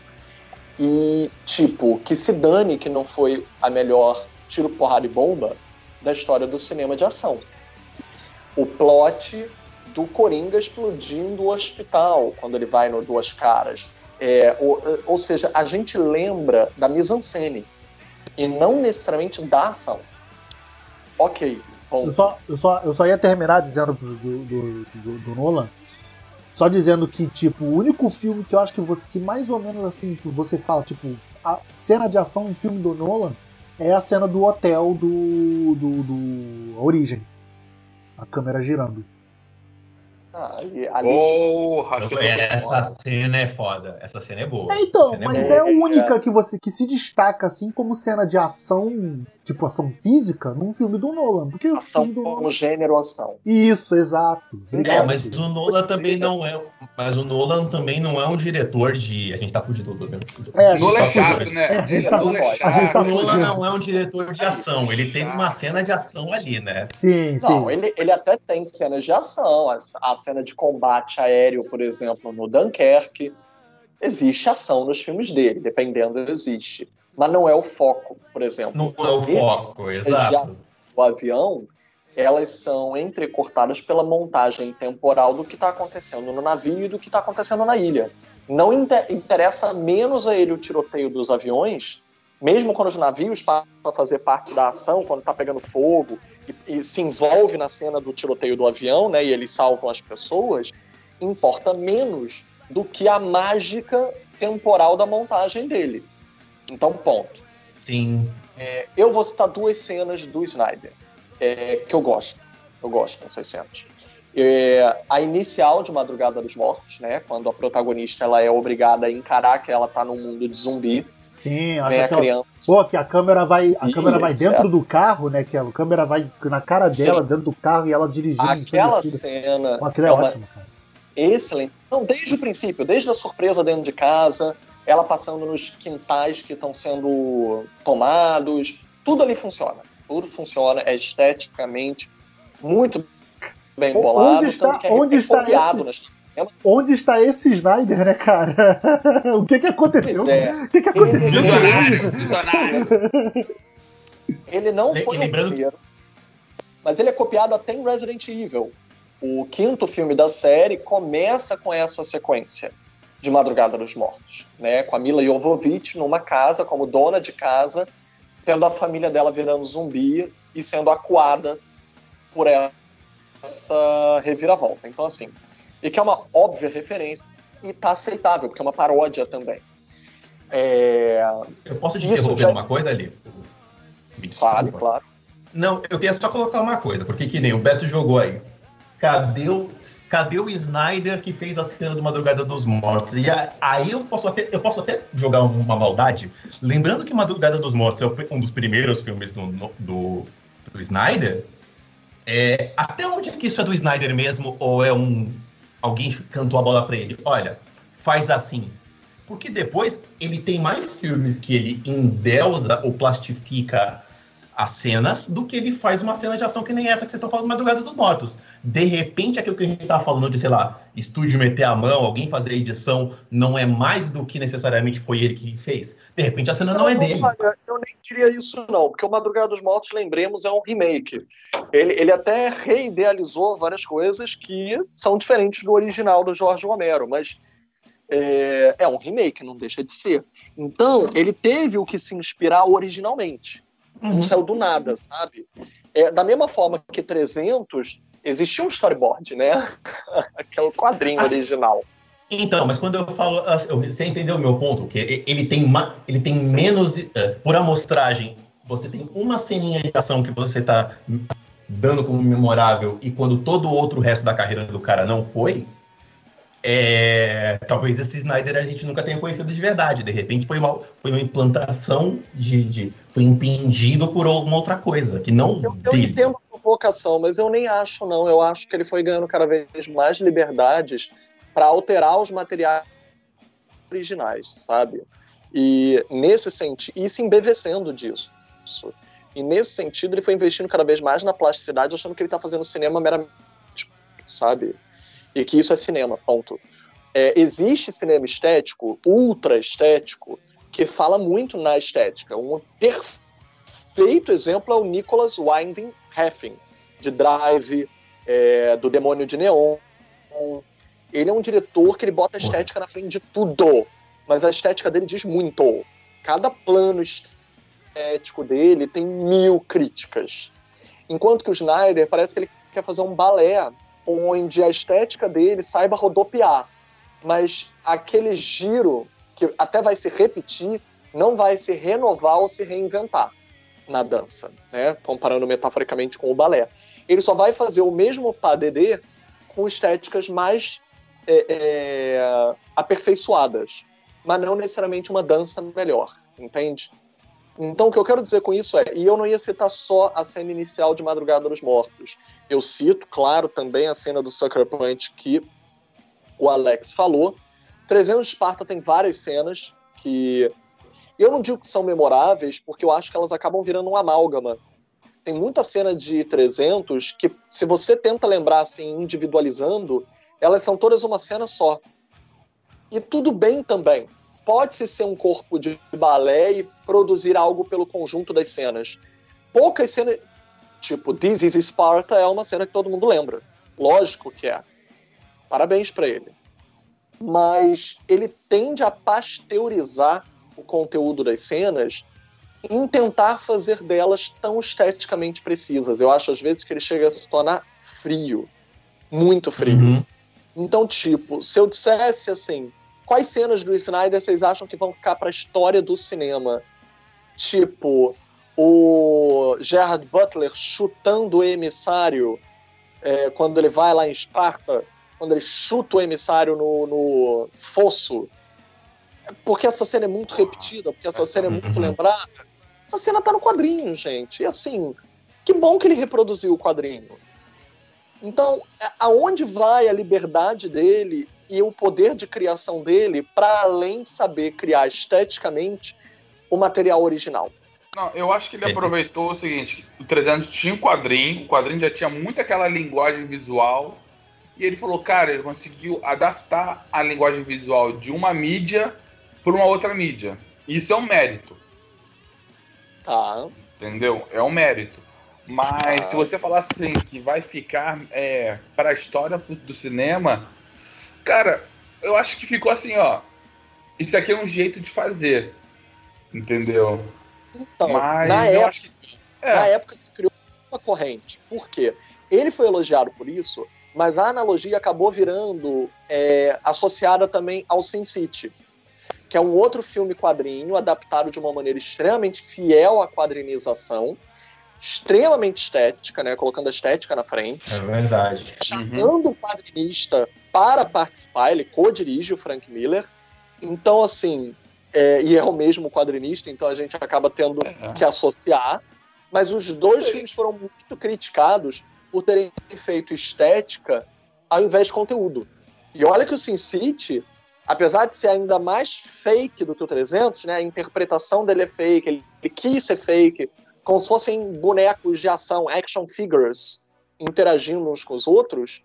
E, tipo, que se dane que não foi a melhor tiro, porrada e bomba da história do cinema de ação. O plot do Coringa explodindo o hospital quando ele vai no Duas Caras. É, ou, ou seja, a gente lembra da mise-en-scène e não necessariamente da ação. Ok, Eu só, eu, só, eu só ia terminar dizendo do, do, do, do- do Nolan. Só dizendo que, tipo, o único filme que eu acho que, vo- que mais ou menos assim, que você fala, tipo, a cena de ação no filme do Nolan é a cena do hotel do. do, do a Origem. A câmera girando. Ah, e ali- Porra, que Essa cena é foda. Essa cena é boa. É, então, cena mas boa. é a única que você que se destaca assim como cena de ação, tipo ação física, num filme do Nolan. Porque ação do como gênero ação. Isso, exato. É, Obrigado. mas o Nolan também não é. Mas o Nolan também não é um diretor de. A gente tá fugindo do mesmo. É, Nolan tá é chato, fugindo. né? É, a gente tá- é a gente tá O Nolan não é um diretor de ação. Ele tem uma cena de ação ali, né? Sim, sim. Não, ele, ele até tem cenas de ação. A, a cena de combate aéreo, por exemplo, no Dunkerque. Existe ação nos filmes dele, dependendo, existe. Mas não é o foco, por exemplo. Não é o foco, exato. o avião, elas são entrecortadas pela montagem temporal do que está acontecendo no navio e do que está acontecendo na ilha. Não inte- interessa menos a ele o tiroteio dos aviões, mesmo quando os navios passam a fazer parte da ação, quando está pegando fogo e, e se envolve na cena do tiroteio do avião, né, e eles salvam as pessoas, importa menos do que a mágica temporal da montagem dele. Então, ponto. Sim. Eu vou citar duas cenas do Snyder é, que eu gosto. Eu gosto dessas cenas. É, a inicial de Madrugada dos Mortos, né? Quando a protagonista ela é obrigada a encarar que ela tá num mundo de zumbi, Sim, acho vem a que ela- criança. Pô, que a câmera vai, a Ih, câmera vai certo. dentro do carro, né? Que a câmera vai na cara dela, Sim. dentro do carro, e ela dirigindo Aquela cena Pô, Aquilo é, é uma ótimo, cara. excelente. Não, desde o princípio, desde a surpresa dentro de casa, ela passando nos quintais que estão sendo tomados, tudo ali funciona. Tudo funciona, é esteticamente muito bem bolado. onde está- tanto que é onde está copiado esse- Onde está esse Snyder, né, cara? o que que aconteceu? É. O que que aconteceu? Visionário, visionário. Ele não foi lembrando- o primeiro, mas ele é copiado até em Resident Evil. O quinto filme da série começa com essa sequência de Madrugada dos Mortos, né? Com a Mila Jovovich numa casa, como dona de casa, tendo a família dela virando zumbi e sendo acuada por essa reviravolta. Então, assim, e que é uma óbvia referência e tá aceitável, porque é uma paródia também. É... Eu posso te Isso interromper já- uma coisa ali? Me desculpa. Fale, claro. Não, eu queria só colocar uma coisa, porque que nem o Beto jogou aí. Cadê o, cadê o Snyder que fez a cena do Madrugada dos Mortos? E aí eu posso, até, eu posso até jogar uma maldade. Lembrando que Madrugada dos Mortos é um dos primeiros filmes do, do, do Snyder. É, até onde é que isso é do Snyder mesmo? Ou é um. Alguém cantou a bola pra ele? Olha, faz assim. Porque depois ele tem mais filmes que ele endeusa ou plastifica as cenas do que ele faz uma cena de ação que nem essa que vocês estão falando Madrugada dos Mortos. De repente, aquilo que a gente estava falando de, sei lá, estúdio meter a mão, alguém fazer a edição, não é mais do que necessariamente foi ele que fez. De repente, a cena não, não é dele. Olha, eu nem diria isso, não, porque o Madrugada dos Mortos, lembremos, é um remake. Ele, ele até reidealizou várias coisas que são diferentes do original do Jorge Romero, mas é, é um remake, não deixa de ser. Então, ele teve o que se inspirar originalmente. Uhum. Não saiu do nada, sabe? É, da mesma forma que 300, existia um storyboard, né? Aquele quadrinho assim, original. Então, mas quando eu falo. Assim, você entendeu o meu ponto? Que ele tem, ele tem menos. É, por amostragem, você tem uma ceninha de ação que você está dando como memorável e quando todo o outro resto da carreira do cara não foi, é, talvez esse Snyder a gente nunca tenha conhecido de verdade. De repente foi uma, foi uma implantação de, de foi impingido por uma outra coisa que não. Eu, eu entendo a provocação, mas eu nem acho não. Eu acho que ele foi ganhando cada vez mais liberdades para alterar os materiais originais, sabe? E nesse sentido, e se embevecendo disso. E nesse sentido, ele foi investindo cada vez mais na plasticidade, achando que ele está fazendo cinema meramente, sabe? E que isso é cinema, ponto. É, existe cinema estético, ultra estético, que fala muito na estética. Um perfeito exemplo é o Nicholas Winding Refn, de Drive, é, do Demônio de Neon. Ele é um diretor que ele bota a estética na frente de tudo, mas a estética dele diz muito. Cada plano estético dele tem mil críticas. Enquanto que o Snyder parece que ele quer fazer um balé onde a estética dele saiba rodopiar, mas aquele giro que até vai se repetir não vai se renovar ou se reinventar na dança, né? Comparando metaforicamente com o balé. Ele só vai fazer o mesmo padedê com estéticas mais é, é, aperfeiçoadas, mas não necessariamente uma dança melhor, entende? Então, o que eu quero dizer com isso é, e eu não ia citar só a cena inicial de Madrugada dos Mortos. Eu cito, claro, também a cena do Sucker Punch que o Alex falou. 300 de Esparta tem várias cenas que eu não digo que são memoráveis, porque eu acho que elas acabam virando um amálgama. Tem muita cena de 300 que, se você tenta lembrar assim, individualizando, elas são todas uma cena só. E tudo bem também pode-se ser um corpo de balé e produzir algo pelo conjunto das cenas. Poucas cenas, tipo This is Sparta, é uma cena que todo mundo lembra. Lógico que é. Parabéns para ele. Mas ele tende a pasteurizar o conteúdo das cenas em tentar fazer delas tão esteticamente precisas. Eu acho às vezes que ele chega a se tornar frio, muito frio. Uhum. Então, tipo, se eu dissesse assim, Quais cenas do Snyder vocês acham que vão ficar para a história do cinema? Tipo, o Gerard Butler chutando o emissário é, quando ele vai lá em Esparta, quando ele chuta o emissário no, no fosso. Porque essa cena é muito repetida, porque essa cena é muito uhum. lembrada. Essa cena tá no quadrinho, gente. E assim, que bom que ele reproduziu o quadrinho. Então, aonde vai a liberdade dele e o poder de criação dele para além de saber criar esteticamente o material original. Não, eu acho que ele aproveitou o seguinte: o 300 tinha um quadrinho, o quadrinho já tinha muito aquela linguagem visual, e ele falou, cara, ele conseguiu adaptar a linguagem visual de uma mídia para uma outra mídia. Isso é um mérito. Tá. Entendeu? É um mérito. Mas tá. se você falar assim que vai ficar é, para a história do cinema, Cara, eu acho que ficou assim, ó. Isso aqui é um jeito de fazer. Entendeu? Então, Mas na, época, que... é. na época se criou uma corrente. Por quê? Ele foi elogiado por isso, mas a analogia acabou virando é, associada também ao Sin City, que é um outro filme quadrinho adaptado de uma maneira extremamente fiel à quadrinização, extremamente estética, né, colocando a estética na frente. É verdade. Chamando uhum. o quadrinista para participar, ele co-dirige o Frank Miller. Então, assim, é, e é o mesmo quadrinista, então a gente acaba tendo é. que associar. Mas os dois filmes foram muito criticados por terem feito estética ao invés de conteúdo. E olha que o Sin City, apesar de ser ainda mais fake do que o 300, né, a interpretação dele é fake, ele, ele quis ser fake, como se fossem bonecos de ação, action figures, interagindo uns com os outros,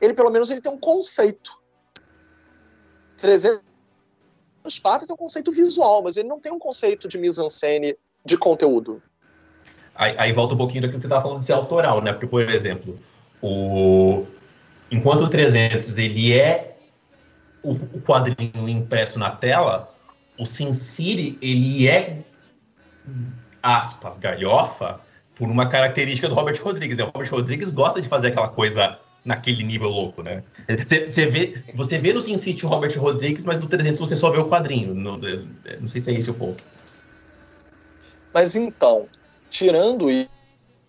ele pelo menos ele tem um conceito. 300 Esparta tem um conceito visual, mas ele não tem um conceito de mise-en-scène de conteúdo. Aí, aí, volta um pouquinho daquilo que você estava falando de ser autoral, né? Porque, por exemplo, o... enquanto o 300 ele é o, o quadrinho impresso na tela, o Sin City ele é aspas, galhofa, por uma característica do Robert Rodrigues. Né? O Robert Rodrigues gosta de fazer aquela coisa naquele nível louco, né? Você vê, você vê no Sin City Robert Rodrigues, mas no 300 você só vê o quadrinho. No, não sei se é esse o ponto. Mas então, tirando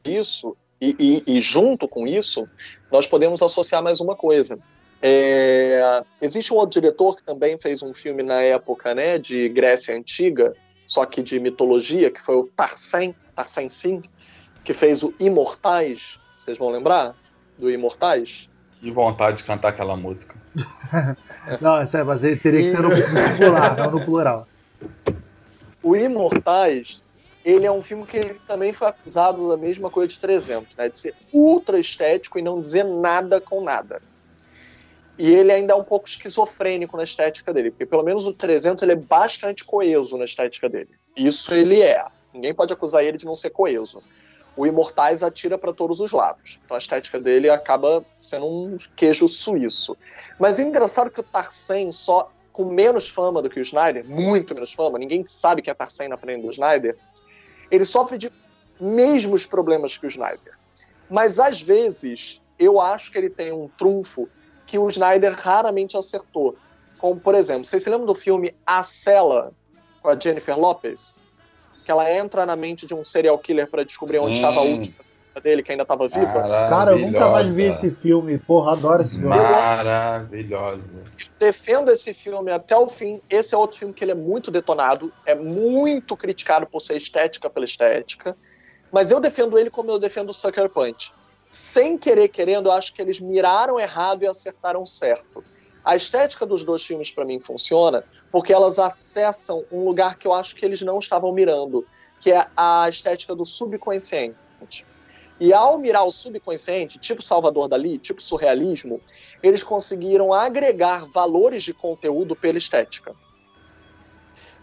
isso, e, e, e junto com isso, nós podemos associar mais uma coisa. É, existe um outro diretor que também fez um filme na época né, de Grécia Antiga, só que de mitologia, que foi o Tarsem, Tarsem Sim, que fez o Imortais. Vocês vão lembrar do Imortais? Que vontade de cantar aquela música. não, é sério, mas ele teria que ser no singular, não no plural. O Imortais, ele é um filme que ele também foi acusado da mesma coisa de 300, né? De ser ultra estético e não dizer nada com nada. E ele ainda é um pouco esquizofrênico na estética dele, porque pelo menos o 300 ele é bastante coeso na estética dele. Isso ele é. Ninguém pode acusar ele de não ser coeso. O Imortais atira para todos os lados. Então a estética dele acaba sendo um queijo suíço. Mas é engraçado que o Tarsem, só com menos fama do que o Snyder, muito menos fama, ninguém sabe que é Tarsem na frente do Snyder, ele sofre de mesmos problemas que o Snyder. Mas às vezes eu acho que ele tem um trunfo que o Snyder raramente acertou. Como, por exemplo, vocês se lembram do filme A Cela, com a Jennifer Lopez? Que ela entra na mente de um serial killer para descobrir onde estava a última dele, que ainda estava viva. Cara, eu nunca mais vi esse filme. Porra, adoro esse filme. Maravilhosa. Defendo esse filme até o fim. Esse é outro filme que ele é muito detonado, é muito criticado por ser estética pela estética. Mas eu defendo ele como eu defendo o Sucker Punch sem querer querendo, eu acho que eles miraram errado e acertaram certo. A estética dos dois filmes para mim funciona porque elas acessam um lugar que eu acho que eles não estavam mirando, que é a estética do subconsciente. E ao mirar o subconsciente, tipo Salvador Dali, tipo surrealismo, eles conseguiram agregar valores de conteúdo pela estética.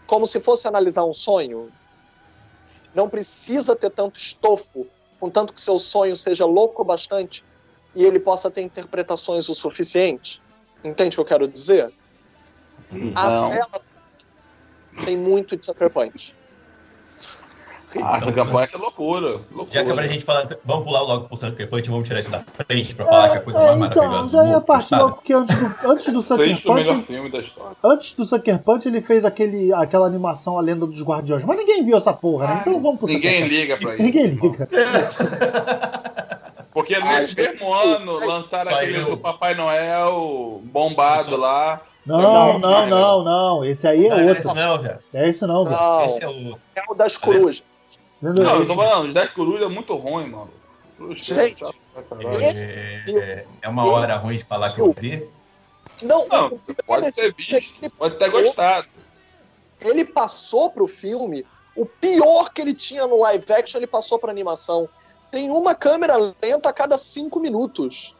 Como se fosse analisar um sonho. Não precisa ter tanto estofo contanto que seu sonho seja louco bastante e ele possa ter interpretações o suficiente. Entende o que eu quero dizer? Não. A cela tem muito de Sucker Punch. Ah, Sucker Punch é loucura, loucura. Já que é pra gente falar, vamos pular logo pro Sucker Punch, vamos tirar isso da frente pra falar é, que é a coisa é, mais então, maravilhosa. Já ia partir logo, porque antes do, antes do Sucker Punch. melhor filme da história. Antes do Sucker Punch, ele fez aquele, aquela animação A Lenda dos Guardiões. Mas ninguém viu essa porra, né? Então vamos pro Ninguém Sucker liga pra isso. Ninguém liga. Porque nesse mesmo ano lançaram aquele do Papai Noel bombado lá. Não, não, não, não. Esse aí é não, outro. Esse não, velho. É esse não, velho. Esse é o. É o das corujas. Não, eu tô falando, os 10 corujas é muito ruim, mano. Gente, é, é, é, uma hora ruim de falar que eu vi. Não, não pode ter visto, pode ter gostado. Ele passou pro filme o pior que ele tinha no live action, ele passou pra animação. Tem uma câmera lenta a cada cinco minutos.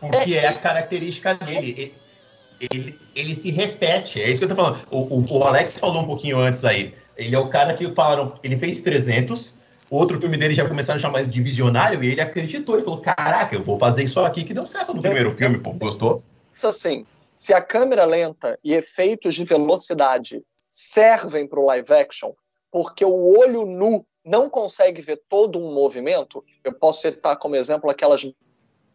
Porque é, é a característica dele. Ele, ele, ele, se repete. É isso que eu tô falando. O, o, o Alex falou um pouquinho antes aí. Ele é o cara que falaram, ele fez 300, outro filme dele já começaram a chamar de visionário e ele acreditou. Ele falou: Caraca, eu vou fazer isso aqui que deu certo no primeiro filme, o povo gostou. Isso assim, se a câmera lenta e efeitos de velocidade servem para o live action, porque o olho nu não consegue ver todo um movimento, eu posso citar como exemplo aquelas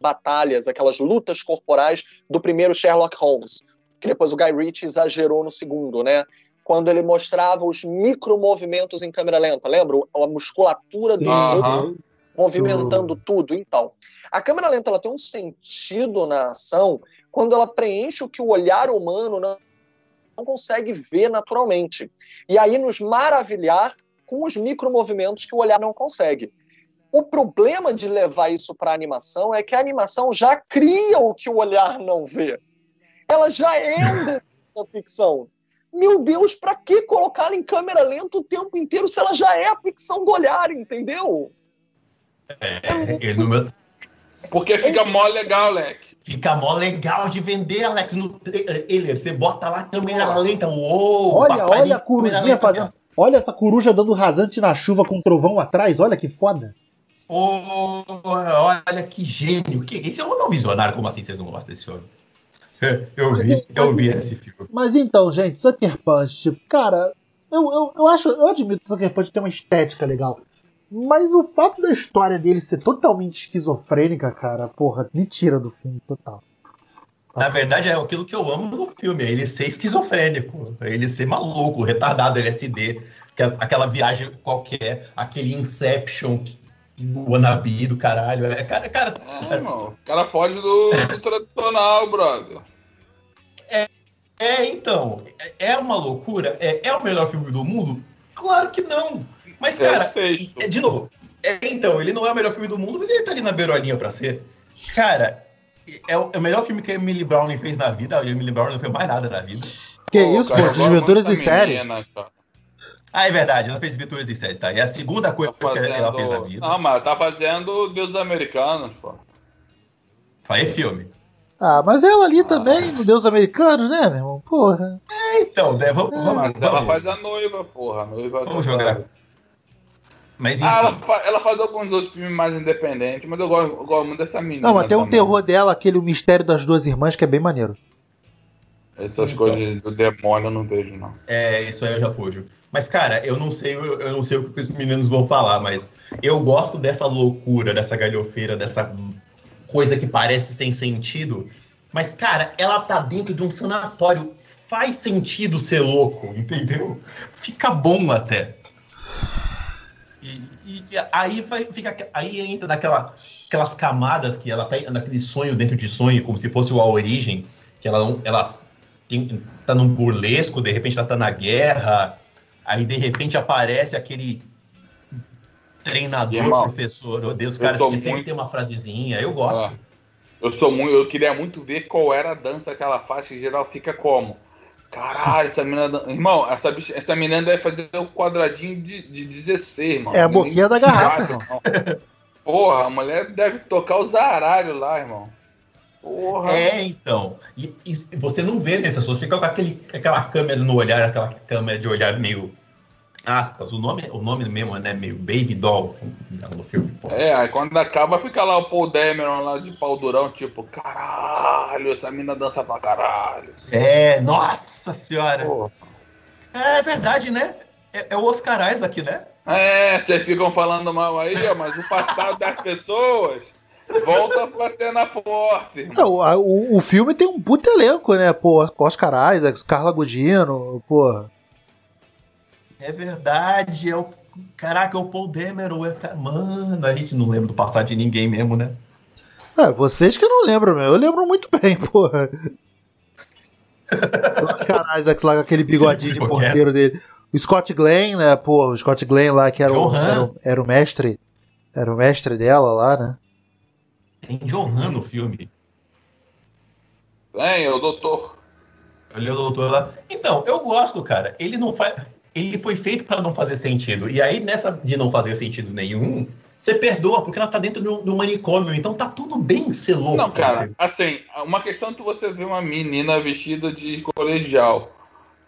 batalhas, aquelas lutas corporais do primeiro Sherlock Holmes, que depois o Guy Ritchie exagerou no segundo, né? quando ele mostrava os micromovimentos em câmera lenta, lembra? A musculatura Sim. do uhum. movimentando tudo. Então, a câmera lenta ela tem um sentido na ação quando ela preenche o que o olhar humano não consegue ver naturalmente. E aí nos maravilhar com os micromovimentos que o olhar não consegue. O problema de levar isso para a animação é que a animação já cria o que o olhar não vê. Ela já é uma ficção. Meu Deus, pra que colocá-la em câmera lenta o tempo inteiro se ela já é a ficção do olhar, entendeu? É, é, no meu- Porque fica mó legal, leque. Fica mó legal de vender, Alex. No trailer, você bota lá a câmera lenta. Uou! Olha, olha a corujinha câmera lenta, fazendo. Olha essa coruja dando rasante na chuva com trovão atrás. Olha que foda. Pô, olha que gênio. Que, esse é um não visionário. Como assim vocês não gostam desse filme? Eu vi, eu vi esse filme. Mas então, gente, Sucker Punch, tipo, cara, eu, eu, eu acho, eu admito que Sucker Punch tem uma estética legal. Mas o fato da história dele ser totalmente esquizofrênica, cara, porra, me tira do filme total. Na verdade, é aquilo que eu amo no filme, é ele ser esquizofrênico, é ele ser maluco, retardado, LSD, é aquela viagem qualquer, aquele Inception, o wannabe do caralho. É, cara, cara, É, irmão. O cara foge do, do tradicional, brother. é então, é é uma loucura? É, é o melhor filme do mundo? Claro que não. Mas, É cara. É, de novo, é, então, ele não é o melhor filme do mundo, mas ele tá ali na beirolinha pra ser. Cara, é o, é o melhor filme que a Emily Browning fez na vida. A Emily Browning não fez mais nada na vida. Que Pô, isso, cara, pô, desventuras em série. menina. Ah, é verdade, ela fez Virtudes em Série, tá? É a segunda coisa Tá que ela fez na fazendo... vida. Não, mas tá fazendo Deus Americanos, pô. Falei filme. Ah, mas ela ali também, no Deus Americanos, né, meu irmão? Porra. É, então, né, vamos, vamos, Mas ela vamos. faz a noiva, porra. A noiva Vamos jogar. cara. Mas Ah, ela, enfim, fa- ela faz alguns outros filmes mais independentes, mas eu gosto, eu gosto muito dessa menina. Não, mas tem um também. terror dela, aquele Mistério das Duas Irmãs, que é bem maneiro. Essas Então. coisas do demônio eu não vejo, não. é, isso aí eu já fujo. Mas, cara, eu não sei, eu, eu não sei o que os meninos vão falar, mas eu gosto dessa loucura, dessa galhofeira, dessa coisa que parece sem sentido. Mas, cara, ela tá dentro de um sanatório. Faz sentido ser louco, entendeu? Fica bom até. E, e- aí vai, fica, aí entra naquela, aquelas camadas que ela tá naquele sonho dentro de sonho, como se fosse a origem, que ela não, ela tem, tá num burlesco, de repente ela tá na guerra, aí de repente aparece aquele treinador, Irmão, professor, oh Deus, eu cara, que sempre muito- tem uma frasezinha, eu gosto. Ah, eu sou muito. Eu queria muito ver qual era a dança que ela faz, que em geral fica como. Caralho, essa menina. Irmão, essa, bicha, essa menina deve fazer o quadradinho de, de 16, mano. É a boquinha da garrafa. quatro, não. Porra, a mulher deve tocar os aralhos lá, irmão. Porra. É, então. E, e você não vê nesse assunto, fica com aquele, aquela câmera no olhar, aquela câmera de olhar meio. Aspas, o nome, o nome mesmo né, meio Baby Doll no filme. pô. É, aí quando acaba fica lá o Paul Dameron lá de pau durão, tipo, caralho, essa mina dança pra caralho. É, nossa senhora. Porra. É, verdade, né? É, é o Oscar Isaac, né? É, vocês ficam falando mal aí, ó, mas o passado das pessoas volta a bater na porta. Não, o, o filme tem um puto elenco, né? Pô, Oscar Isaacs, Carla Gugino, pô. É verdade, é o. Caraca, é o Paul Demeron. É... Mano, a gente não lembra do passado de ninguém mesmo, né? É, vocês que não lembram, meu. Eu lembro muito bem, porra. O Oscar Isaacs lá com aquele bigodinho de porteiro dele. O Scott Glenn, né? Pô, o Scott Glenn lá que era o, Johan. era, o, era o mestre. Era o mestre dela lá, né? Tem Johan no filme. Vem, o doutor. Olha o doutor lá. Então, eu gosto, cara. Ele não faz. Ele foi feito pra não fazer sentido. E aí, nessa de não fazer sentido nenhum, você perdoa, porque ela tá dentro de um, de um manicômio. Então tá tudo bem ser louco. Não, cara, assim, uma questão que você vê uma menina vestida de colegial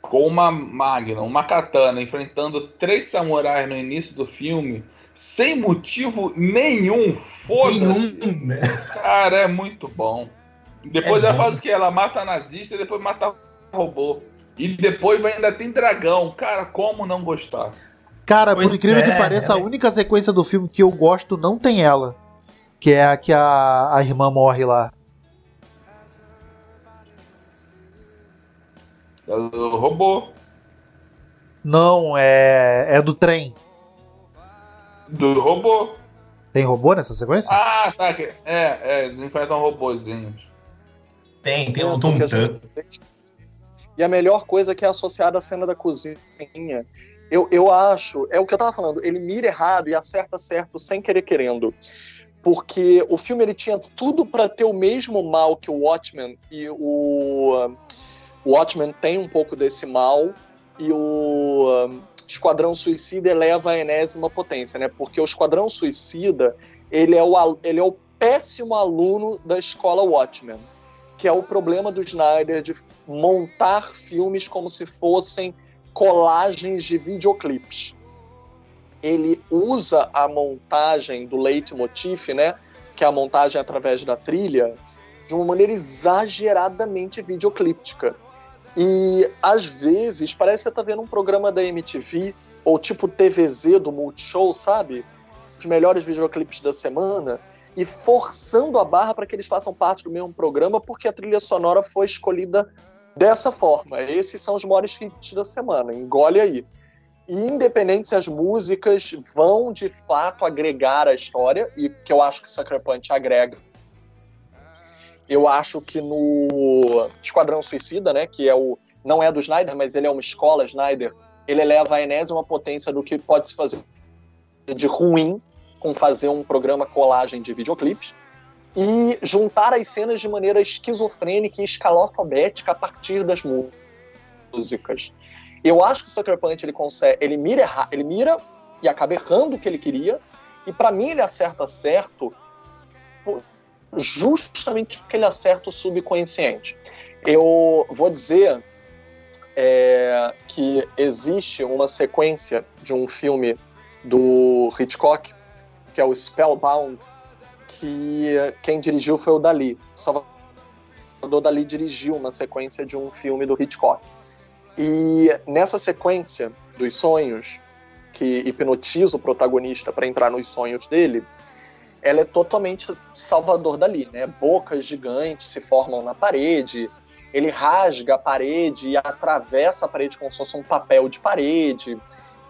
com uma magna, uma katana, enfrentando três samurais no início do filme, sem motivo nenhum, foda-se. Nenhum, né? Cara, é muito bom. Depois É ela bom. faz o que? Ela mata nazista e depois mata robô. E depois ainda tem dragão. Cara, como não gostar? Cara, Pois por incrível é, que pareça, a é. única sequência do filme que eu gosto não tem ela. Que é a que a, a irmã morre lá. É o robô. Não, é. É do trem. Do robô. Tem robô nessa sequência? Ah, tá. É, é, eles enfrentam robôzinhos. Tem, tem É, um Tum assim, Tum. E a melhor coisa que é associada à cena da cozinha. Eu, eu acho, é o que eu tava falando, ele mira errado e acerta certo sem querer querendo. Porque o filme ele tinha tudo pra ter o mesmo mal que o Watchmen e o O Watchmen tem um pouco desse mal e o Esquadrão Suicida eleva a enésima potência, né? Porque o Esquadrão Suicida, ele é o, ele é o péssimo aluno da escola Watchmen, que é o problema do Snyder de montar filmes como se fossem colagens de videoclipes. Ele usa a montagem do leitmotiv, né, que é a montagem através da trilha, de uma maneira exageradamente videoclíptica. E às vezes parece que você tá vendo um programa da MTV ou tipo TVZ do Multishow, sabe? Os melhores videoclipes da semana e forçando a barra para que eles façam parte do mesmo programa, porque a trilha sonora foi escolhida dessa forma. Esses são os maiores hits da semana, engole aí. E independente se as músicas vão de fato agregar a história, e que eu acho que Sucker Punch agrega. Eu acho que no Esquadrão Suicida, né, que é o não é do Snyder, mas ele é uma escola Snyder, ele eleva a enésima potência do que pode se fazer de ruim com fazer um programa colagem de videoclipes e juntar as cenas de maneira esquizofrênica e escalofobética a partir das músicas. Eu acho que o Sucker Punch ele consegue, ele mira, erra, ele mira e acaba errando o que ele queria, e para mim ele acerta certo justamente porque ele acerta o subconsciente. Eu vou dizer é, que existe uma sequência de um filme do Hitchcock que é o Spellbound, que quem dirigiu foi o Dali. Salvador Dali dirigiu uma sequência de um filme do Hitchcock. E nessa sequência dos sonhos, que hipnotiza o protagonista para entrar nos sonhos dele, ela é totalmente Salvador Dali, né? Bocas gigantes se formam na parede, ele rasga a parede e atravessa a parede como se fosse um papel de parede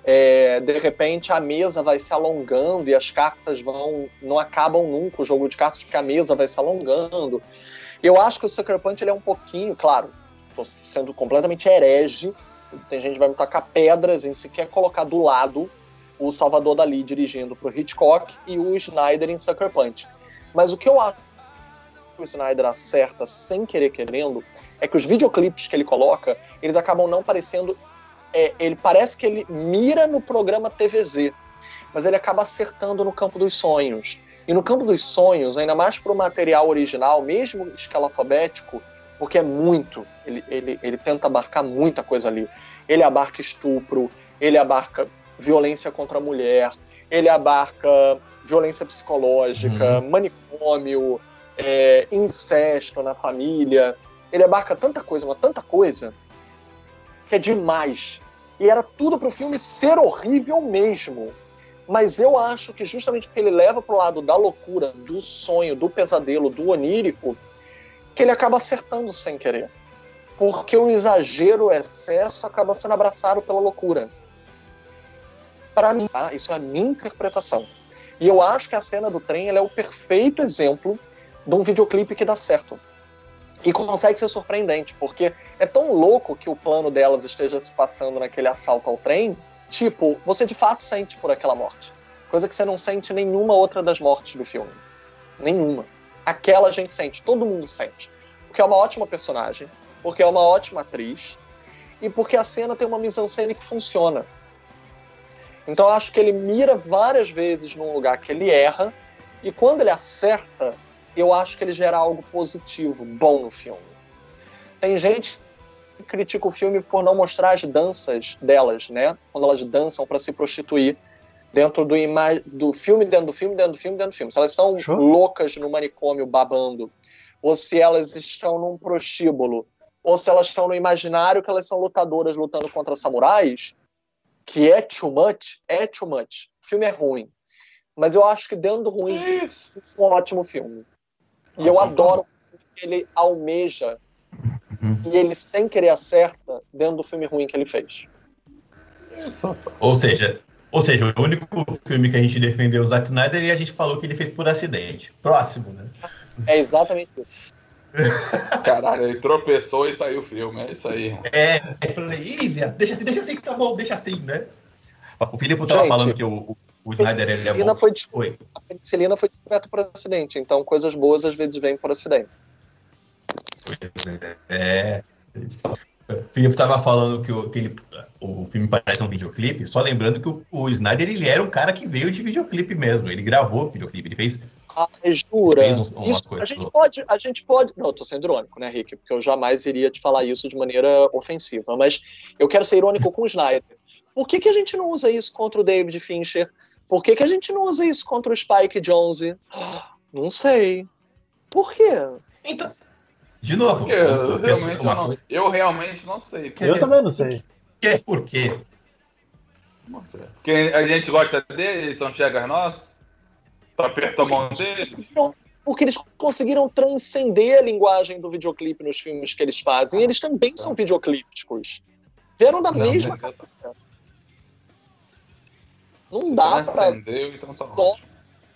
é, de repente a mesa vai se alongando e as cartas vão não acabam nunca o jogo de cartas porque a mesa vai se alongando. Eu acho que o Sucker Punch ele é um pouquinho, claro, estou sendo completamente herege. Tem gente que vai me tacar pedras em se quer colocar do lado o Salvador Dali dirigindo para o Hitchcock e o Snyder em Sucker Punch. Mas o que eu acho que o Snyder acerta sem querer querendo é que os videoclipes que ele coloca, eles acabam não parecendo é, ele parece que ele mira no programa TVZ, mas ele acaba acertando no campo dos sonhos. E no campo dos sonhos, ainda mais para o material original, mesmo escala alfabético, porque é muito, ele, ele, ele tenta abarcar muita coisa ali. Ele abarca estupro, ele abarca violência contra a mulher, ele abarca violência psicológica, uhum. manicômio, é, incesto na família. Ele abarca tanta coisa, mas tanta coisa, que é demais. E era tudo para o filme ser horrível mesmo. Mas eu acho que justamente porque ele leva para o lado da loucura, do sonho, do pesadelo, do onírico, que ele acaba acertando sem querer. Porque o exagero, o excesso, acaba sendo abraçado pela loucura. Para mim, tá? isso é a minha interpretação. E eu acho que a cena do trem é o perfeito exemplo de um videoclipe que dá certo. E consegue ser surpreendente, porque é tão louco que o plano delas esteja se passando naquele assalto ao trem. Tipo, você de fato sente por aquela morte. Coisa que você não sente nenhuma outra das mortes do filme. Nenhuma. Aquela a gente sente, todo mundo sente. Porque é uma ótima personagem, porque é uma ótima atriz, e porque a cena tem uma mise-en-scène que funciona. Então eu acho que ele mira várias vezes num lugar que ele erra, e quando ele acerta, eu acho que ele gera algo positivo, bom no filme. Tem gente que critica o filme por não mostrar as danças delas, né? Quando elas dançam para se prostituir dentro do, do filme, dentro do filme, dentro do filme, dentro do filme. Se elas são Show. loucas no manicômio babando, ou se elas estão num prostíbulo, ou se elas estão no imaginário que elas são lutadoras lutando contra samurais, que é too much, é too much. O filme é ruim. Mas eu acho que dentro do ruim, isso é um ótimo filme. E eu adoro que ele almeja uhum. e ele sem querer acerta dentro do filme ruim que ele fez. Ou seja, ou seja, o único filme que a gente defendeu o Zack Snyder e a gente falou que ele fez por acidente. Próximo, né? É exatamente isso. Caralho, ele tropeçou e saiu o filme, é isso aí. É, eu falei, ih, deixa assim, deixa assim que tá bom, deixa assim, né? O Filipe tava falando que o, o Snyder ele é bom. Foi, Oi. A penicilina foi direto por acidente, então coisas boas às vezes vêm por acidente. É, O Felipe estava falando que, o, que ele, o filme parece um videoclipe, só lembrando que o, o, Snyder ele era um cara que veio de videoclipe mesmo. Ele gravou videoclipe, ele fez. Ah, jura? Fez uns, umas isso, coisas a gente pode, a gente pode. Não, eu tô sendo irônico, né, Rick? Porque eu jamais iria te falar isso de maneira ofensiva. Mas eu quero ser irônico com o Snyder. Por que, que a gente não usa isso contra o David Fincher? Por que, que a gente não usa isso contra o Spike Jonze? Não sei. Por quê? Então, de novo, eu, eu, realmente, eu, não, eu realmente não sei. Eu também não sei. Que, por quê? Porque a gente gosta dele, eles são chegas nossos. Tá perto a mão deles. Porque eles conseguiram transcender a linguagem do videoclipe nos filmes que eles fazem. Eles também são videoclípticos. Vieram da não, mesma. Não, não dá pra. Então tá só,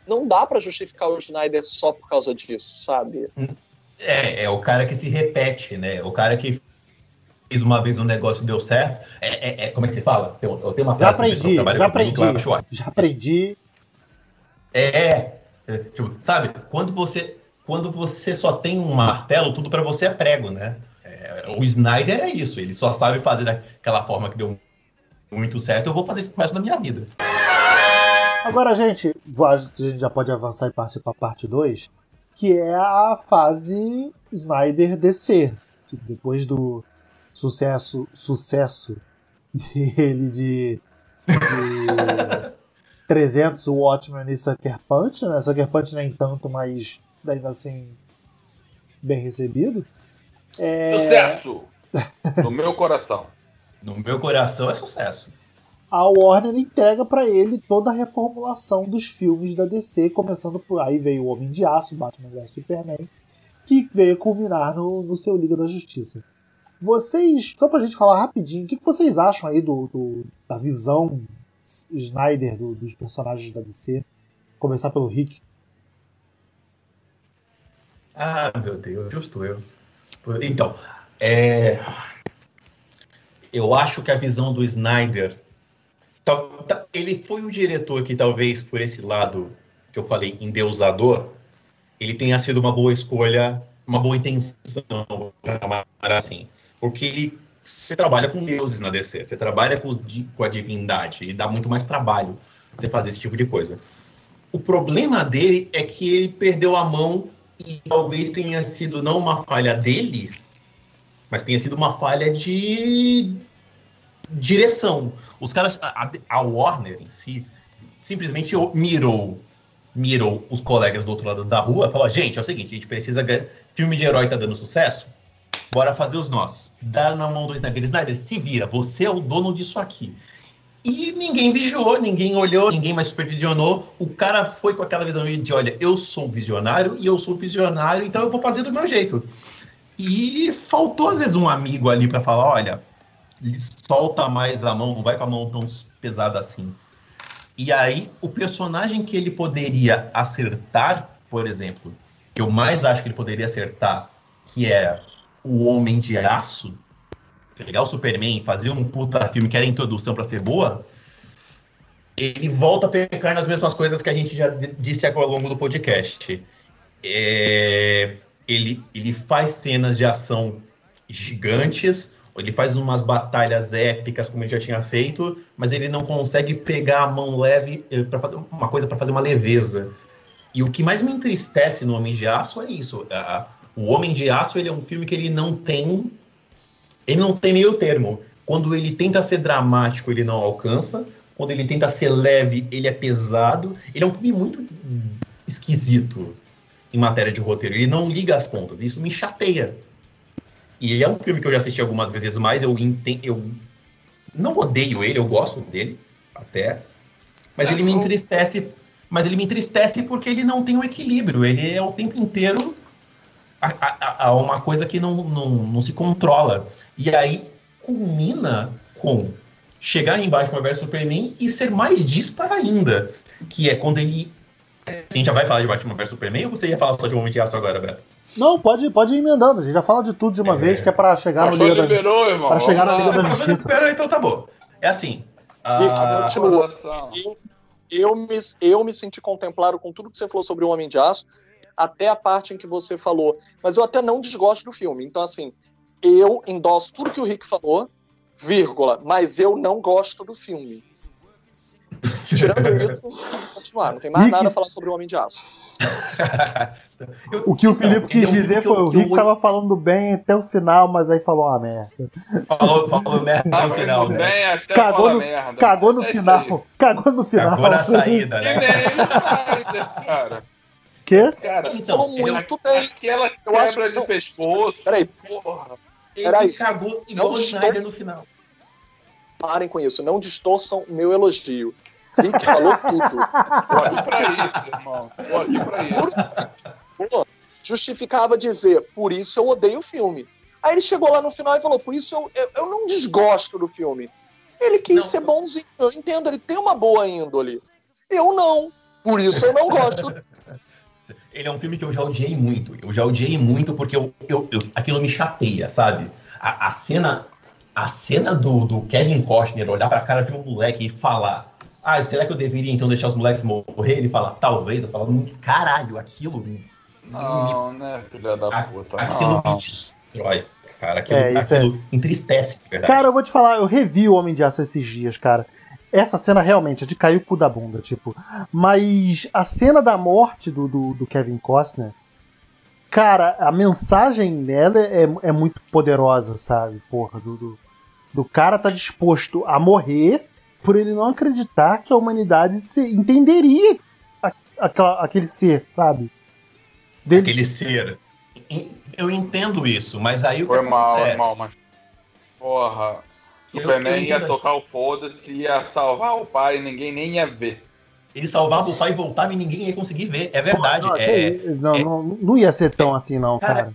não dá para justificar o Snyder só por causa disso, sabe? É, é o cara que se repete, né? O cara que fez uma vez um negócio e deu certo. É, é, é, como é que se fala? Eu, eu tenho uma frase já aprendi, já aprendi, já aprendi. É, é tipo, sabe? Quando você, quando você só tem um martelo, tudo para você é prego, né? É, o Snyder é isso. Ele só sabe fazer daquela forma que deu muito certo. Eu vou fazer isso pro resto da minha vida. Agora, gente, a gente já pode avançar e partir para a parte 2, que é a fase Snyder DC. Depois do sucesso sucesso dele de, de 300 Watchmen e Sucker Punch, né? Sucker Punch nem tanto, mas ainda assim bem recebido. É... Sucesso! No meu coração. No meu coração é sucesso a Warner entrega para ele toda a reformulação dos filmes da DC, começando por aí veio o Homem de Aço, Batman vs Superman, que veio culminar no, no seu Liga da Justiça. Vocês, só pra gente falar rapidinho, o que, que vocês acham aí do, do da visão Snyder do, dos personagens da DC? Começar pelo Rick. Ah, meu Deus, justo eu. Então, é... eu acho que a visão do Snyder ele foi um diretor que talvez por esse lado que eu falei endeusador, ele tenha sido uma boa escolha, uma boa intenção, assim, porque ele você trabalha com deuses na DC, você trabalha com, com a divindade e dá muito mais trabalho você fazer esse tipo de coisa. O problema dele é que ele perdeu a mão e talvez tenha sido não uma falha dele, mas tenha sido uma falha de direção. Os caras, a, a, Warner em si, simplesmente mirou, mirou os colegas do outro lado da rua, falou: gente, é o seguinte, a gente precisa filme de herói tá dando sucesso, bora fazer os nossos. Dá na mão do Snyder, Snyder, se vira, você é o dono disso aqui. E ninguém vigiou, ninguém olhou, ninguém mais supervisionou. O cara foi com aquela visão de: olha, eu sou visionário e eu sou visionário, então eu vou fazer do meu jeito. E faltou, às vezes, um amigo ali para falar: olha, solta mais a mão, não vai com a mão tão pesada assim. E aí, o personagem que ele poderia acertar, por exemplo, que eu mais acho que ele poderia acertar, que é o Homem de Aço, pegar o Superman fazer um puta filme que era introdução para ser boa, ele volta a pecar nas mesmas coisas que a gente já disse ao longo do podcast. É, ele, ele faz cenas de ação gigantes, ele faz umas batalhas épicas como ele já tinha feito, mas ele não consegue pegar a mão leve eh, para fazer uma coisa para fazer uma leveza. E o que mais me entristece no Homem de Aço é isso. o Homem de Aço ele é um filme que ele não tem ele não tem meio termo. Quando ele tenta ser dramático, ele não alcança. Quando ele tenta ser leve, ele é pesado. Ele é um filme muito esquisito em matéria de roteiro. Ele não liga as pontas. Isso me chateia. E é um filme que eu já assisti algumas vezes mais. Eu, entendo, eu não odeio ele, eu gosto dele até. Mas é, ele me entristece. Mas ele me entristece porque ele não tem um equilíbrio. Ele é o tempo inteiro a, a, a uma coisa que não, não, não se controla. E aí culmina com chegar em Batman vs Superman e ser mais disparo ainda. Que é quando ele. A gente já vai falar de Batman vs Superman ou você ia falar só de Homem de Aço agora, Beto? Não, pode, pode ir emendando. A gente já fala de tudo de uma é. vez, que é pra chegar no Liga da Justiça. Pra chegar na Liga da Justiça. Espera, então tá bom. É assim. Ah, eu, eu, me, eu me senti contemplado com tudo que você falou sobre o Homem de Aço, até a parte em que você falou. Mas eu até não desgosto do filme. Então, assim, eu endosso tudo que o Rick falou, vírgula, mas eu não gosto do filme. Tirando isso, continuar. Não tem mais nada a falar sobre o Homem de Aço. O que o então, Felipe quis dizer foi: o Rick tava falando bem até o final, mas aí falou uma merda. Falou, falou merda no final, né? bem até Cagou no- merda. Cagou no É final. Cagou no final. Cagou na saída, Que né? cara. Quê? Cara, Então, Falou muito bem. aquela Eu acho quebra que de não. pescoço. Peraí, Porra. Ele cagou igual Não o Snyder no final. parem com isso. Não distorçam meu elogio. Rick falou tudo. Aqui pra isso, irmão. Aqui pra isso. Pô, justificava dizer, por isso eu odeio o filme. Aí ele chegou lá no final e falou, por isso eu, eu, eu não desgosto do filme. Ele quis Não. ser bonzinho, eu entendo, ele tem uma boa índole. Eu não. Por isso eu não gosto. Ele é um filme que eu já odiei muito. Eu já odiei muito porque eu, eu, eu- aquilo me chateia, sabe? A, a cena, a cena do, do Kevin Costner olhar pra cara de um moleque e falar: Ah, será que eu deveria então deixar os moleques morrer? Ele fala, talvez. Eu falo, caralho, aquilo, me- Não, né, filha da a- puta. aquilo Não. me destrói, cara. Aquilo, É, isso aquilo entristece, de verdade. Cara, eu vou te falar, eu revi o Homem de Aço esses dias, cara. Essa cena realmente é de cair o cu da bunda, tipo. Mas a cena da morte do, do, do Kevin Costner, cara, a mensagem dela é, é muito poderosa, sabe? Porra, do, do, do cara tá disposto a morrer por ele não acreditar que a humanidade se entenderia a- aquela- aquele ser, sabe? Dele, Aquele ser. Eu entendo isso, mas aí o que Foi mal, acontece? mal, mas. Porra. Eu- Superman ia tocar o foda-se, ia salvar o pai e ninguém nem ia ver. Ele salvava o pai e voltava e ninguém ia conseguir ver. É verdade. não, é, não, não, não ia ser tão assim, não, Cara, cara.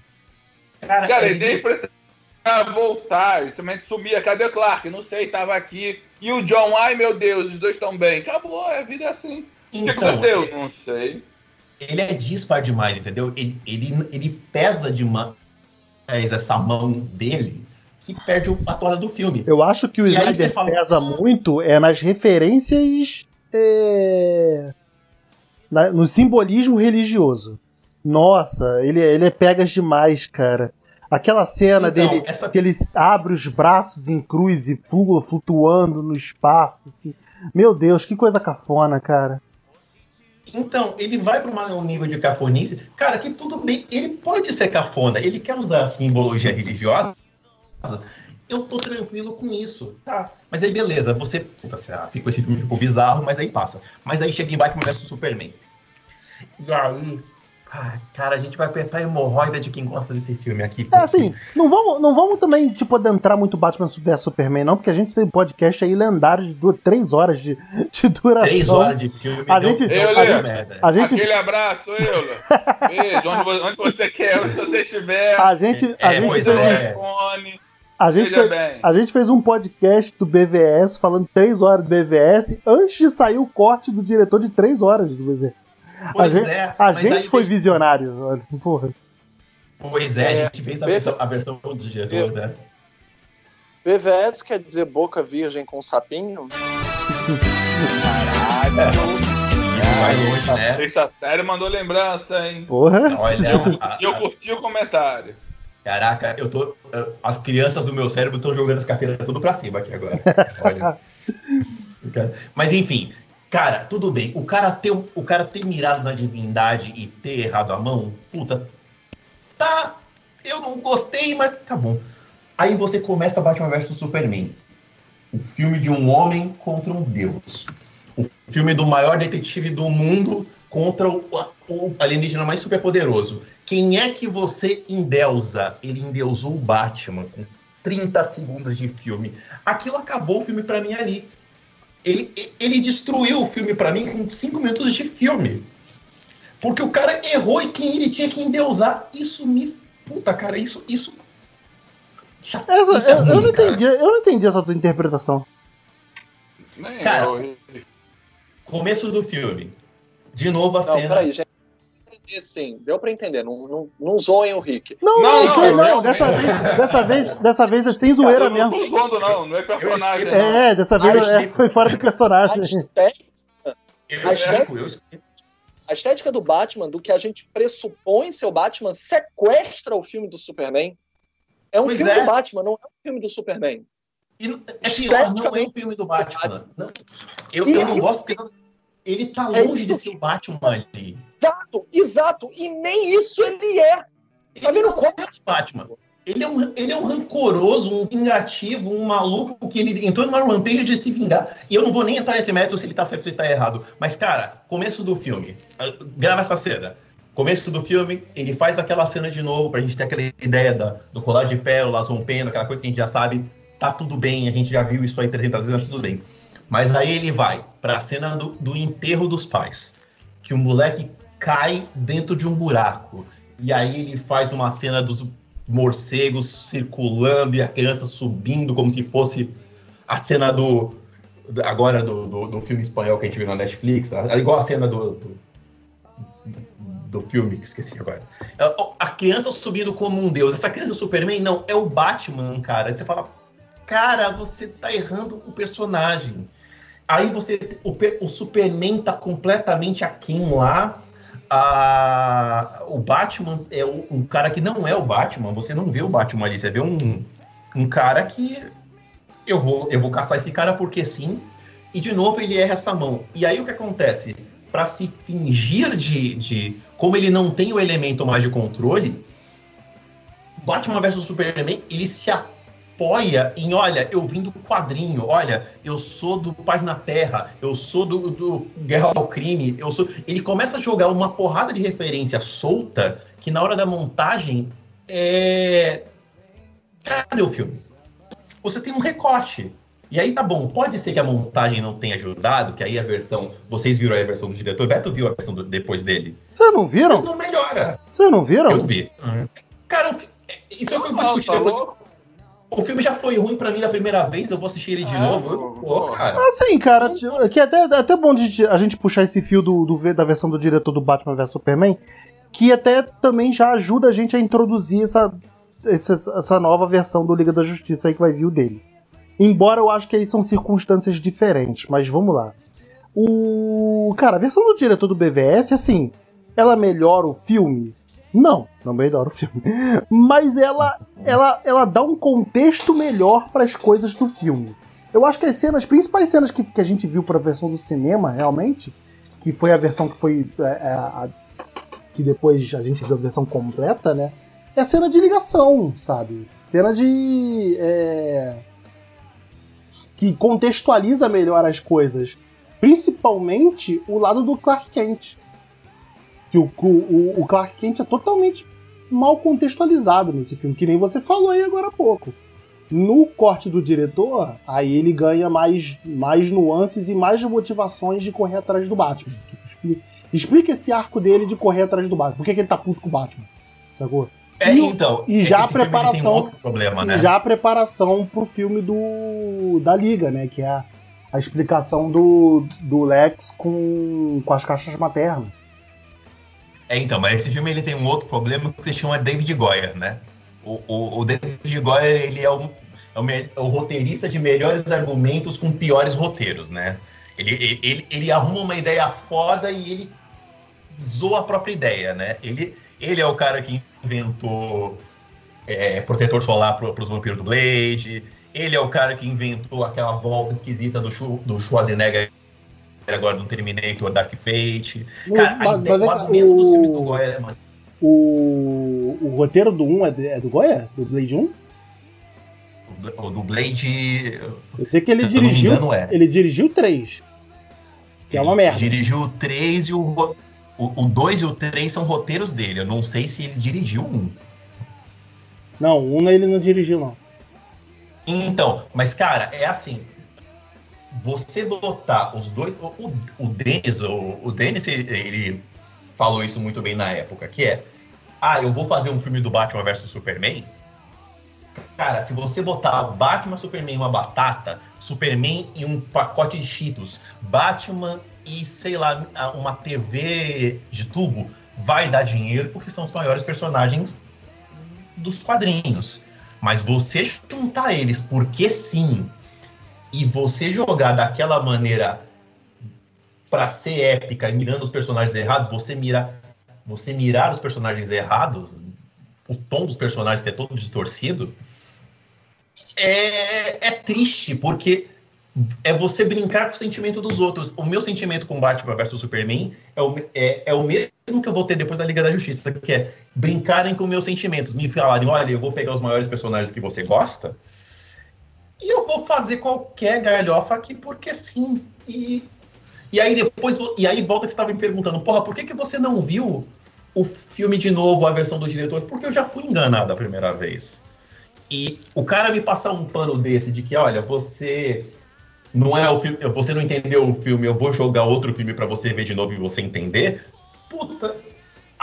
cara, Cara, é ele nem precisava voltar, ele simplesmente sumia. Cadê o Clark? Não sei, tava aqui. E o John, ai meu Deus, os dois estão bem. Acabou, a vida é assim. O que Então, aconteceu? Não sei. ele é dispar demais, entendeu? Ele, ele, ele pesa demais essa mão dele que perde a toada do filme. Eu acho que o Snyder fala- pesa muito é nas referências. é, na- no simbolismo religioso. Nossa, ele, ele é pegas demais, cara. Aquela cena Então, dele essa- que ele abre os braços em cruz e pula flutuando no espaço. assim. Meu Deus, que coisa cafona, cara. Então, ele vai para um nível de cafonice. Cara, que tudo bem, ele pode ser cafona, ele quer usar a simbologia religiosa. Eu tô tranquilo com isso, tá? Mas aí, beleza, você. Puta, lá, ficou esse filme ficou bizarro, mas aí passa. Mas aí chega em Batman vs Superman. E aí. Ai, cara, a gente vai apertar a hemorroida de quem gosta desse filme aqui. É porque- assim, não vamos, não vamos também, tipo, adentrar muito Batman vs Superman, não, porque a gente tem podcast aí lendário de duas, três horas de, de duração. Três horas de filme. A deu- gente- deu a gente- merda. A gente, Aquele abraço, Eula. Beijo, onde, vo- onde você quer, onde você estiver. a gente, a É, gente fez, um- é. a gente fez. A gente fez um podcast do BVS falando três horas do BVS antes de sair o corte do diretor de três horas do BVS. Pois gente- é, A gente foi tem- visionário. olha, Porra. Pois é, a gente fez a É, versão, a versão do diretor, né? BVS quer dizer boca virgem com sapinho? E vai longe, né? Sexta série mandou lembrança, hein? Porra. Olha, a- E eu a- curti o comentário. caraca, eu tô. As crianças do meu cérebro estão jogando as carteiras tudo pra cima aqui agora. Olha. Mas enfim, cara, tudo bem. O cara ter, o cara ter mirado na divindade e ter errado a mão, puta. Tá. Eu não gostei, mas tá bom. Aí você começa Batman vs Superman. O filme de um homem contra um deus. O filme do maior detetive do mundo contra o, o alienígena mais superpoderoso. Quem é que você endeusa? Ele endeusou o Batman com 30 segundos de filme. Aquilo acabou o filme pra mim ali. Ele, ele destruiu o filme pra mim com 5 minutos de filme. Porque o cara errou e quem ele tinha que endeusar. Isso me. Puta, cara, isso. Isso. Essa, isso é eu, eu ruim, não cara. entendi, eu não entendi essa tua interpretação. Cara. Começo do filme. De novo a Não, cena. peraí, gente. Sim, deu pra entender. Não, não, não zoem o Rick. Não, Não, não, não. Dessa vez, dessa, vez, dessa vez é sem zoeira eu não mesmo. tô zoando, não. Não é personagem. É, dessa vez é, foi fora do A personagem. estética, Eu Mas explico, eu explico. a estética do Batman, do que a gente pressupõe ser o Batman, sequestra o filme do Superman. É um Pois filme é. do Batman, não é um filme do Superman. E é pior, não é o filme do Batman. Não. Eu, eu não gosto porque ele tá É longe de isso. ser o Batman ali. Exato, exato. E nem isso ele é. Tá Ele vendo como? é o Batman. Ele é, um, ele é um rancoroso, um vingativo, um maluco que ele entrou numa rampage de se vingar. E eu não vou nem entrar nesse método se ele tá certo ou se ele tá errado. Mas, cara, começo do filme. ah, Grava essa cena. Começo do filme, ele faz aquela cena de novo pra gente ter aquela ideia da, do colar de pérolas, rompendo, aquela coisa que a gente já sabe. Tá tudo bem, a gente já viu isso aí 300 vezes, tá tudo bem. Mas aí ele vai pra cena do, do enterro dos pais. Que o moleque cai dentro de um buraco. E aí ele faz uma cena dos morcegos circulando e a criança subindo como se fosse a cena do agora do, do, do filme espanhol que a gente viu na Netflix, igual a cena do, do, do filme que esqueci agora. É, A criança subindo como um deus. Essa criança é o Superman? Não, é o Batman, cara. Você fala, cara, você tá errando o personagem. Aí você. O, o Superman tá completamente aquém lá. A- o Batman é o- um cara que não é o Batman. Você não vê o Batman ali, você vê um, um cara que. Eu vou, eu vou caçar esse cara porque sim. E de novo ele erra essa mão. E aí o que acontece? Pra se fingir de, de. Como ele não tem o elemento mais de controle, Batman vs Superman, ele se apoia em, olha, eu vim do quadrinho, olha, eu sou do Paz na Terra, eu sou do, do Guerra ao Crime, eu sou. Ele começa a jogar uma porrada de referência solta que na hora da montagem é. Cadê o filme? Você tem um recorte. E aí tá bom, pode ser que a montagem não tenha ajudado, que aí a versão. Vocês viram a versão do diretor, Beto viu a versão do- depois dele. Vocês não Mas viram? não melhora. Vocês não viram? Eu vi. Cara, o fi- isso é o que eu discutir tá depois. O filme já foi ruim pra mim da primeira vez, eu vou assistir ele de É, novo. Pô, cara. Assim, cara, t- que é até, é até bom de a gente puxar esse fio do, do- da versão do diretor do Batman vs Superman, que até também já ajuda a gente a introduzir essa, essa, essa nova versão do Liga da Justiça aí que vai vir o dele. Embora eu acho que aí são circunstâncias diferentes, mas vamos lá. O. Cara, a versão do diretor do BVS, assim, ela melhora o filme? Não, não melhora o filme. Mas ela, ela, ela dá um contexto melhor para as coisas do filme. Eu acho que as cenas, as principais cenas que, que a gente viu para a versão do cinema, realmente, que foi a versão que foi. é, é, a- que depois a gente viu a versão completa, né? É cena de ligação, sabe? Cena de. é, que contextualiza melhor as coisas. Principalmente o lado do Clark Kent. Que o, o, o Clark Kent é totalmente mal contextualizado nesse filme, que nem você falou aí agora há pouco. No corte do diretor, aí ele ganha mais, mais nuances e mais motivações de correr atrás do Batman. Tipo, expli- explica esse arco dele de correr atrás do Batman. Por que, que ele tá puto com o Batman? Sacou? É, E então. e é já a preparação- um problema, né? Já a preparação pro filme do da Liga, né? Que é a, a explicação do, do Lex com, com as caixas maternas. É, então, mas esse filme ele tem um outro problema que se chama David Goyer, né? O, o, o David Goyer, ele é o, é, o, é o roteirista de melhores argumentos com piores roteiros, né? Ele, ele, ele, ele arruma uma ideia foda e ele zoa a própria ideia, né? Ele, ele é o cara que inventou é, protetor solar para os vampiros do Blade. Ele é o cara que inventou aquela volta esquisita do, do Schwarzenegger agora no Terminator Dark Fate. Cara, a Mas- mas o é- argumento do filme do o, Goyer é mano, o, o roteiro do 1 é, de- é do Goya? Do Blade 1? o do Blade. Eu sei que ele não dirigiu. engano, é. Ele dirigiu 3. Que é uma merda. Dirigiu o 3 e o. O, o 2 e o 3 são roteiros dele. Eu não sei se ele dirigiu um. Não, o 1 ele não dirigiu, não. Então, mas cara, é assim. Você botar os dois. O, o, Dennis, o, o ele, falou isso muito bem na época, que é. Ah, eu vou fazer um filme do Batman versus Superman. Cara, se você botar Batman, Superman uma batata, Superman e um pacote de Cheetos, Batman e, sei lá, uma TV de tubo, vai dar dinheiro porque são os maiores personagens dos quadrinhos. Mas você juntar eles porque sim, e você jogar daquela maneira pra ser épica, mirando os personagens errados, você mira, você mirar os personagens errados, o tom dos personagens que é todo distorcido, é, é triste, porque é você brincar com o sentimento dos outros. O meu sentimento com Batman vs Superman é o, é, é o mesmo que eu vou ter depois da Liga da Justiça, que é brincarem com meus sentimentos, me falarem, olha, eu vou pegar os maiores personagens que você gosta e eu vou fazer qualquer galhofa aqui porque sim. E, e aí depois, e aí volta que você estava me perguntando, porra, por que, que você não viu o filme de novo, a versão do diretor? Porque eu já fui enganado a primeira vez. E o cara me passar um pano desse de que, olha, você não é o filme, você não entendeu o filme, eu vou jogar outro filme para você ver de novo e você entender. Puta,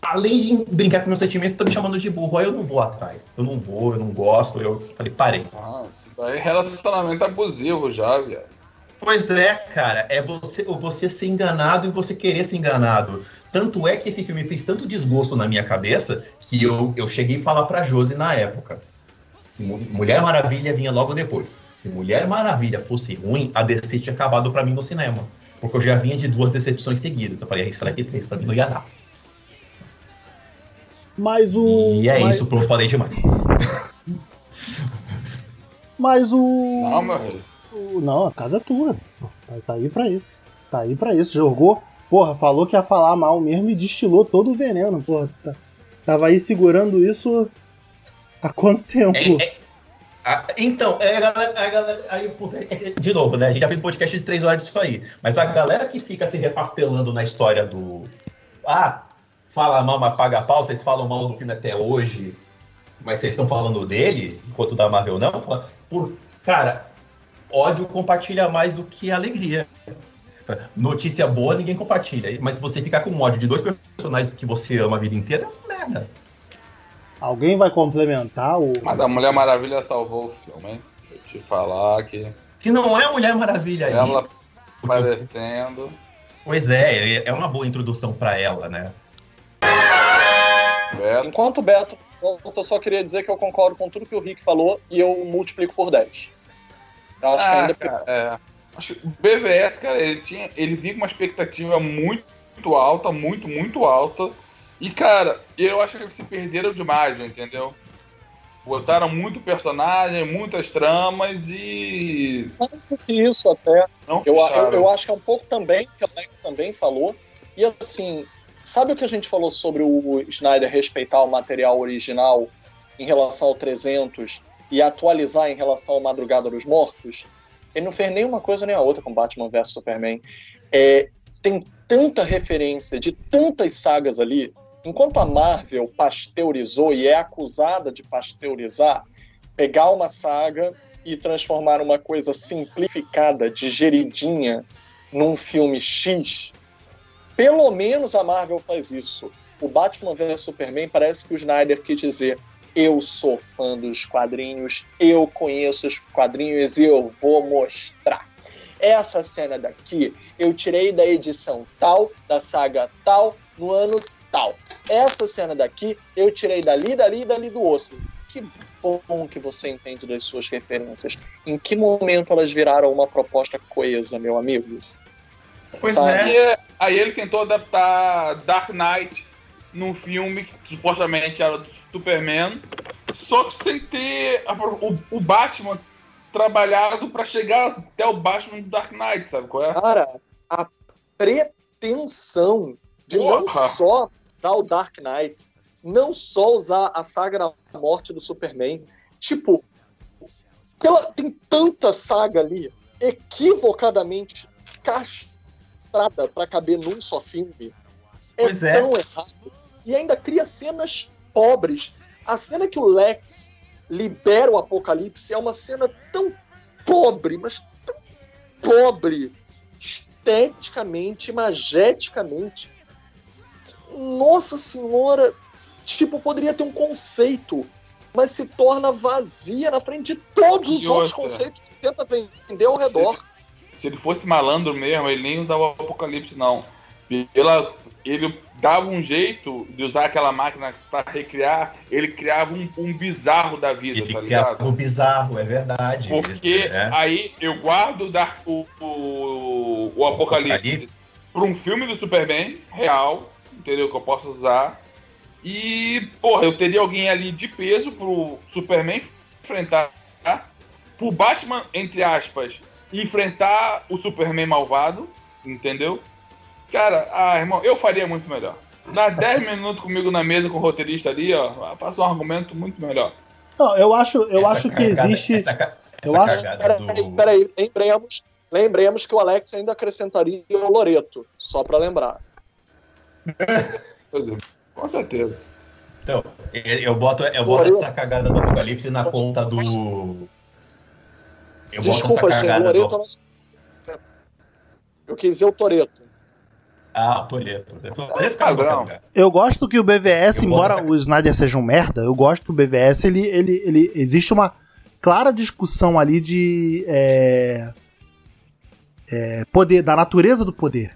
além de brincar com meu sentimento, tá me chamando de burro. Aí eu não vou atrás. Eu não vou, eu não gosto. Eu falei, parei. Ah, isso daí é relacionamento abusivo já, viado. Pois é, cara, é você, você ser enganado e você querer ser enganado. Tanto é que esse filme fez tanto desgosto na minha cabeça que eu, eu cheguei a falar pra Josi na época. Se Mulher Maravilha vinha logo depois. Se Mulher Maravilha fosse ruim, a DC tinha acabado para mim no cinema. Porque eu já vinha de duas decepções seguidas. Eu falei, Strike 3 pra mim não ia dar. Mas o. E é mas... isso, pronto, falei demais. Mas o. Não, meu rei. o... Não, a casa é tua. Tá, tá aí pra isso. Tá aí pra isso. Jogou. Porra, falou que ia falar mal mesmo e destilou todo o veneno, porra. Tá... Tava aí segurando isso há quanto tempo? É, é, ah, então, é, a galera, a galera aí, puta, é, de novo, né? A gente já fez um podcast de três horas disso aí. Mas a galera que fica se repastelando na história do. Ah, fala mal, mas paga pau, vocês falam mal do filme até hoje, mas vocês estão falando dele, enquanto da Marvel não. Por, cara, ódio compartilha mais do que alegria. Notícia boa ninguém compartilha, mas você ficar com ódio de dois personagens que você ama a vida inteira é merda. Alguém vai complementar o. Mas a Mulher Maravilha salvou o filme, hein? Vou te falar que. Se não é a Mulher Maravilha aí. Ela aparecendo. Pois é, é uma boa introdução para ela, né? Beto. Enquanto Beto, eu só queria dizer que eu concordo com tudo que o Rick falou e eu multiplico por 10. Eu acho ah, que ainda cara, é. Acho o BVS, cara, ele tinha, ele vinha com uma expectativa muito, muito alta, muito, muito alta. E, cara, eu acho que eles se perderam demais, entendeu? Botaram muito personagem, muitas tramas e. Mais do que isso, até. Eu, eu, eu, acho que é um pouco também, que o Alex também falou. E assim, sabe o que a gente falou sobre o Snyder respeitar o material original em relação ao 300 e atualizar em relação ao Madrugada dos Mortos? Ele não fez nenhuma coisa nem a outra com Batman vs Superman. É, tem tanta referência de tantas sagas ali Enquanto a Marvel pasteurizou e é acusada de pasteurizar, pegar uma saga e transformar uma coisa simplificada, digeridinha, num filme X, pelo menos a Marvel faz isso. O Batman vs Superman parece que o Snyder quis dizer: eu sou fã dos quadrinhos, eu conheço os quadrinhos e eu vou mostrar. Essa cena daqui eu tirei da edição tal, da saga tal, no ano tal. Essa cena daqui eu tirei dali, dali e dali do outro. Que bom que você entende das suas referências. Em que momento elas viraram uma proposta coesa, meu amigo? Pois Sabe? é. Aí ele tentou adaptar Dark Knight num filme que supostamente era do Superman, só que sem ter a, o, o, Batman trabalhado para chegar até o Batman do Dark Knight, sabe qual é? Cara, a pretensão de Porra. não só usar o Dark Knight, não só usar a saga da morte do Superman. Tipo, pela, tem tanta saga ali equivocadamente castrada para caber num só filme. É, pois é tão errado. E ainda cria cenas pobres. A cena que o Lex libera o Apocalipse é uma cena tão pobre, mas tão pobre, esteticamente, mageticamente, nossa senhora, tipo, poderia ter um conceito, mas se torna vazia na frente de todos os outros conceitos que tenta vender ao redor. Se, ele fosse malandro mesmo, ele nem usava o Apocalipse, não. Pela, ele dava um jeito de usar aquela máquina para recriar, ele criava um, um, bizarro da vida, ele tá ligado? Um bizarro, é verdade. Porque é. aí eu guardo o, o, o Apocalipse, Apocalipse. para um filme do Superman real, entendeu? Que eu posso usar. E, porra, eu teria alguém ali de peso pro Superman enfrentar, pro Batman, entre aspas, enfrentar o Superman malvado, entendeu? Cara, ah, irmão, eu faria muito melhor. Dá 10 minutos comigo na mesa com o roteirista ali, ó, faço um argumento muito melhor. Não, eu acho, eu Essa acho que existe. Essa, ca- eu essa acho- Peraí, do... peraí, lembremos, lembremos que o Alex ainda acrescentaria o Loreto, só pra lembrar. Com certeza. Então, eu eu boto, eu boto Loreto. essa cagada do Apocalipse na conta do. Eu Desculpa, gente, o Loreto do. é Eu quis dizer o Toreto. Ah, o Toledo. O Toledo fica Padrão. no lugar. Eu gosto que o BVS, Eu embora o Snyder seja um merda, eu gosto que o BVS, ele, ele, ele existe uma clara discussão ali de é, é, poder, da natureza do poder.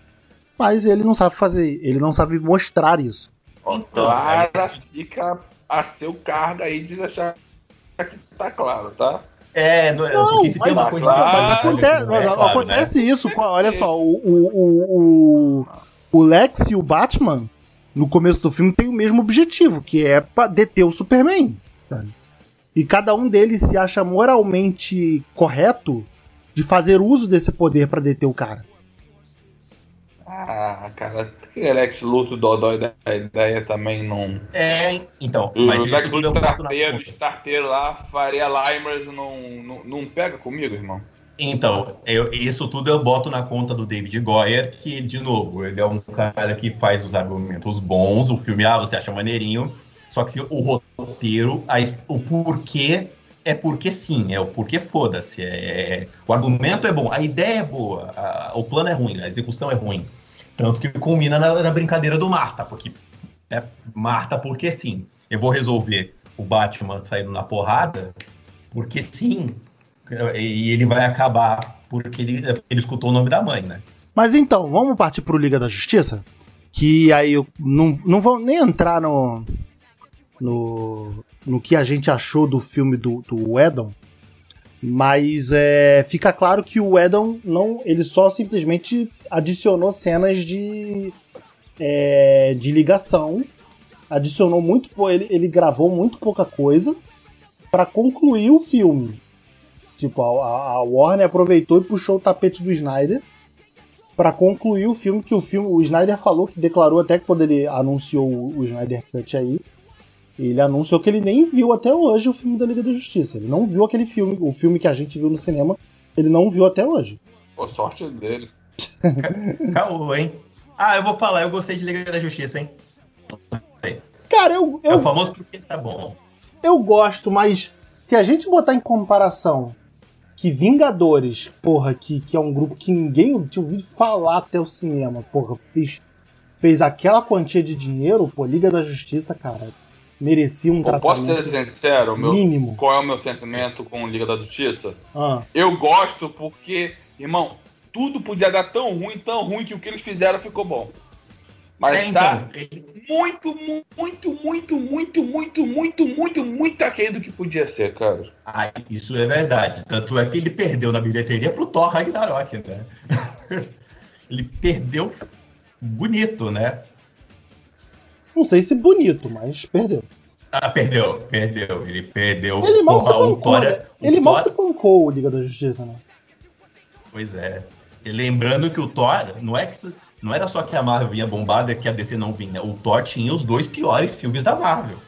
Mas ele não sabe fazer, ele não sabe mostrar isso. Então, Clara aí- fica a seu cargo aí de deixar que tá claro, tá? É, não, Não, tem uma mas- coisa. mas Mas acontece, não é mas claro, acontece né? isso. Olha só, o, o, o, o, Lex e o Batman, no começo do filme, tem o mesmo objetivo, que é pra deter o Superman, sabe? E cada um deles se acha moralmente correto de fazer uso desse poder pra deter o cara. Ah, cara, aquele Lex Luthor dodói da ideia também não. É, então. O Mas Lex isso tudo eu Luthor boto na starteiro, starteiro lá, Faria Limers não, não, não pega comigo, irmão. Então, eu- isso tudo eu boto na conta do David Goyer, que, de novo, ele é um cara que faz os argumentos bons, o filme, ah, você acha maneirinho, só que o roteiro, a o porquê é porque sim, é o porquê foda-se. É, o argumento é bom, a ideia é boa, a- o plano é ruim, a execução é ruim. Tanto que culmina na, na brincadeira do Marta, porque é Marta porque sim. Eu vou resolver o Batman saindo na porrada, porque sim, e ele vai acabar porque ele, ele escutou o nome da mãe, né? Mas então, vamos partir pro Liga da Justiça? Que aí eu não, não vou nem entrar no, no, no que a gente achou do filme do, do Edon, mas é, fica claro que o Edon não, ele só simplesmente adicionou cenas de, é, de ligação, adicionou muito, ele, ele gravou muito pouca coisa para concluir o filme. Tipo, a- a Warner aproveitou e puxou o tapete do Snyder para concluir o filme, que o filme, o Snyder falou que declarou até que quando ele anunciou o, o Snyder Cut aí, ele anunciou que ele nem viu até hoje o filme da Liga da Justiça. Ele não viu aquele filme, o filme que a gente viu no cinema, ele não viu até hoje. Pô, sorte dele. Caô, hein? Ah, eu vou falar, eu gostei de Liga da Justiça, hein? Cara, eu, É o eu, famoso porque tá bom. eu gosto, mas se a gente botar em comparação que Vingadores, porra, que, que é um grupo que ninguém tinha ouvido falar até o cinema, porra, fez, fez aquela quantia de dinheiro, pô, Liga da Justiça, cara, merecia um Eu posso ser tratamento sincero, meu, mínimo. qual é o meu sentimento com Liga da Justiça? Ah, Eu gosto porque, irmão, tudo podia dar tão ruim, tão ruim que o que eles fizeram ficou bom. Mas É, tá então, muito, mu- muito, muito, muito, muito, muito, muito, muito aquém do que podia ser, cara. Ah, isso é verdade. Tanto é que ele perdeu na bilheteria pro Thor Ragnarok, né? ele perdeu bonito, né? Não sei se bonito, mas perdeu. Ah, perdeu, perdeu. Ele perdeu. Ele mal se Porra, Thor né? Ele mal se bancou o Liga da Justiça, né? Pois é. E lembrando que o Thor, não é que não era só que a Marvel vinha bombada que a DC não vinha. O Thor tinha os dois piores filmes da Marvel.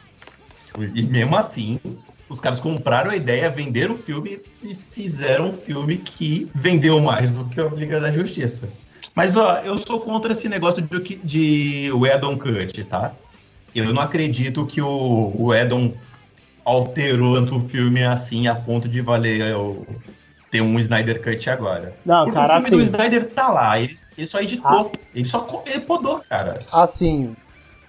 E mesmo assim, os caras compraram a ideia, venderam o filme e fizeram um filme que vendeu mais do que a Liga da Justiça. Mas ó, eu sou contra esse negócio de, de o Edon Cut, tá? Eu não acredito que o, o Edon alterou tanto o filme assim a ponto de valer o, ter um Snyder Cut agora. Não, Porque cara, o filme do assim, Snyder tá lá, ele, ele só editou, ele só ele podou, cara. assim,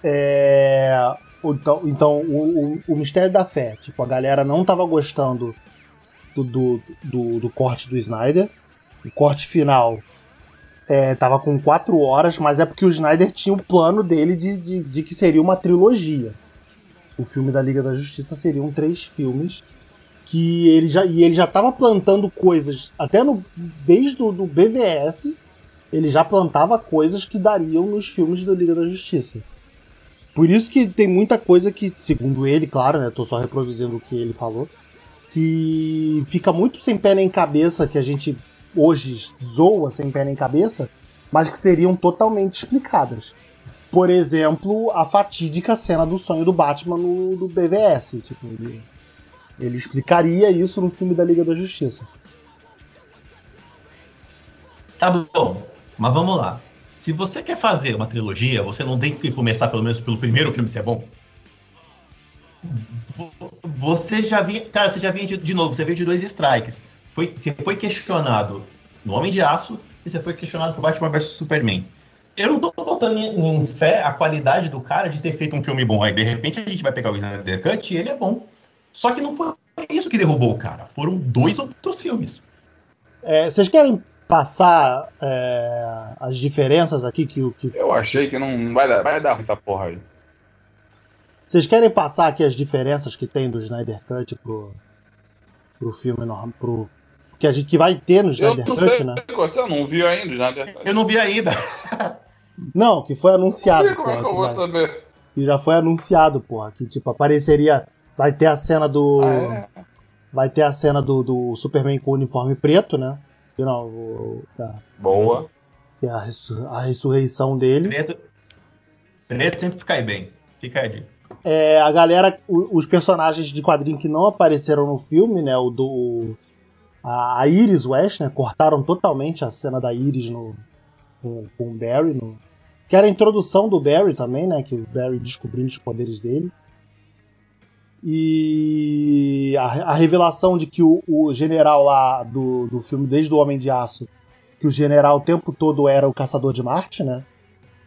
é... Então, então o, o, o Mistério da Fé, tipo, a galera não tava gostando do, do, do, do corte do Snyder. O corte final é, tava com quatro horas, mas é porque o Snyder tinha o plano dele de, de, de que seria uma trilogia. O filme da Liga da Justiça seriam três filmes que ele já e ele já estava plantando coisas até no desde o do BVS ele já plantava coisas que dariam nos filmes da Liga da Justiça Por isso que tem muita coisa que, segundo ele, claro, né? Tô só reproduzindo o que ele falou, que fica muito sem pé nem cabeça, que a gente hoje zoa sem pé nem cabeça, mas que seriam totalmente explicadas. Por exemplo, a fatídica cena do sonho do Batman no do BVS. Tipo, ele, ele explicaria isso no filme da Liga da Justiça. Tá bom, mas vamos lá. Se você quer fazer uma trilogia, você não tem que começar pelo menos pelo primeiro filme ser bom? Você já vinha. Cara, você já vinha de, de novo, você veio de dois strikes. Foi, você foi questionado no Homem de Aço e você foi questionado por Batman vs Superman. Eu não tô botando em, em, fé a qualidade do cara de ter feito um filme bom. Aí de repente a gente vai pegar o Snyder Cut e ele é bom. Só que não foi isso que derrubou o cara. Foram dois outros filmes. É, vocês querem passar é, as diferenças aqui que, que. Eu achei que não vai dar, vai dar essa porra aí. Vocês querem passar aqui as diferenças que tem do Snyder Cut pro, pro filme normal, pro que a gente que vai ter no Snyder eu Cut, sei, né? Você não viu ainda o Snyder Cut? Eu não vi ainda. Não, que foi anunciado. Como é que eu vou vai, saber? que já foi anunciado, porra, que tipo apareceria, vai ter a cena do Ah, é? vai ter a cena do, do Superman com o uniforme preto, né? Que não, o, da, Boa. que é a, ressu- a ressurreição dele. Preto, preto sempre cai bem. Fica a dica. É, a galera, os personagens de quadrinho que não apareceram no filme, né? O do. A, a Iris West, né? Cortaram totalmente a cena da Iris no, com, com o Barry. No, que era a introdução do Barry também, né? Que o Barry descobrindo os poderes dele. E a, a revelação de que o, o general lá do, do filme, desde o Homem de Aço, que o general o tempo todo era o caçador de Marte, né?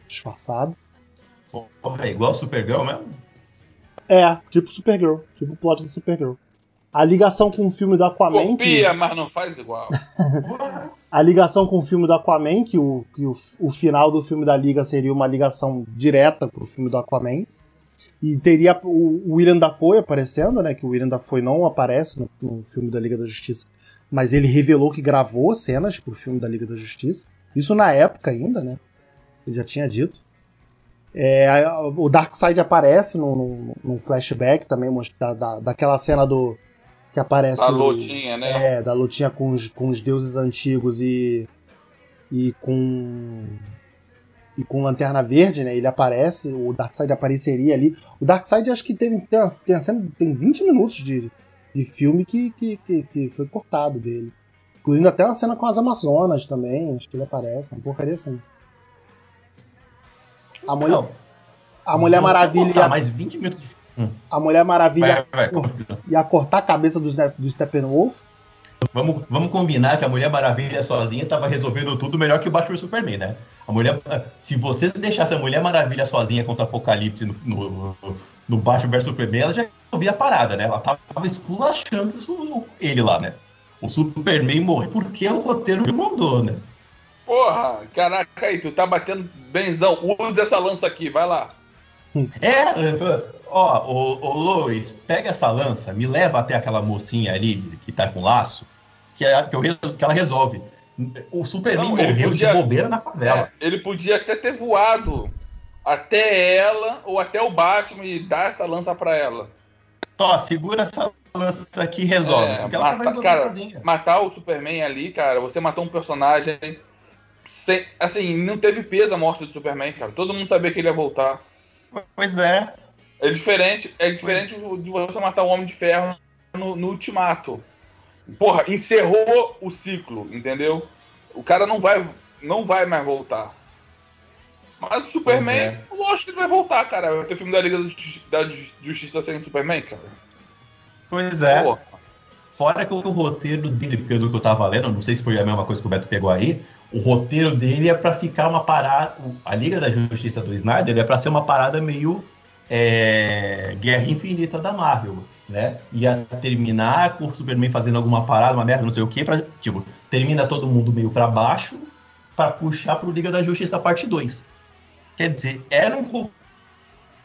Disfarçado. Porra, é igual o Supergirl mesmo? É, tipo Supergirl, tipo o plot do Supergirl. A ligação com o filme do Aquaman. que- Copia, mas não faz igual. A ligação com o filme do Aquaman, que, o, que o, o final do filme da Liga seria uma ligação direta pro filme do Aquaman. E teria o, William Dafoe aparecendo, né? Que o William Dafoe não aparece no, no filme da Liga da Justiça. Mas ele revelou que gravou cenas pro filme da Liga da Justiça. Isso na época ainda, né? Ele já tinha dito. É, o Darkseid aparece num, num- num flashback também, mostra- da, daquela cena do. Que aparece. A o- lotinha, né? é, da lutinha com os, com os deuses antigos e. E com. E com Lanterna Verde, né? Ele aparece, o Darkseid apareceria ali. O Darkseid acho que teve, tem, tem, cena- tem 20 minutos de, de filme que, que, que, que foi cortado dele. Incluindo até uma cena com as Amazonas também, acho que ele aparece, uma porcaria assim. A Mulher, Não, a Mulher Maravilha mais 20 minutos. de- a Mulher Maravilha Vai, vai, continua. ia cortar a cabeça do, do Steppenwolf. Vamos, vamos combinar que a Mulher Maravilha sozinha tava resolvendo tudo melhor que o Batman e o Superman, né? A mulher, se você deixasse a Mulher Maravilha sozinha contra o Apocalipse no, no, no Batman vs Superman, ela já resolvia a parada, né? Ela tava esculachando isso- ele lá, né? O Superman morre porque o roteiro mandou, né? Porra, caraca aí, tu tá batendo benzão. Usa essa lança aqui, vai lá. É, ó, ô, ô Lois, pega essa lança, me leva até aquela mocinha ali que tá com laço, que, é, que, eu, que ela resolve. O Superman Não, morreu podia- de bobeira na favela. É, ele podia até ter voado até ela ou até o Batman e dar essa lança pra ela. Ó, segura essa lança aqui e resolve. É, porque ela tava mata- resolvendo cara, sozinha. Matar o Superman ali, cara, você matou um personagem. Sem, assim, não teve peso a morte do Superman, cara. Todo mundo sabia que ele ia voltar. Pois é. É diferente, é diferente de você matar o Homem de Ferro no, no Ultimato. Porra, encerrou o ciclo, entendeu? O cara não vai, não vai mais voltar. Mas o Superman, é. lógico que ele vai voltar, cara. Vai ter filme da Liga da Justi- da Justiça sem Superman, cara. Pois é. Porra. Fora que o roteiro dele, pelo que eu tava lendo, não sei se foi a mesma coisa que o Beto pegou aí, o roteiro dele é pra ficar uma parada. A Liga da Justiça do Snyder é pra ser uma parada meio é, Guerra Infinita da Marvel, né? Ia terminar com o Superman fazendo alguma parada, uma merda, não sei o que, pra, tipo, termina todo mundo meio pra baixo pra puxar pro Liga da Justiça parte 2. Quer dizer, era um co-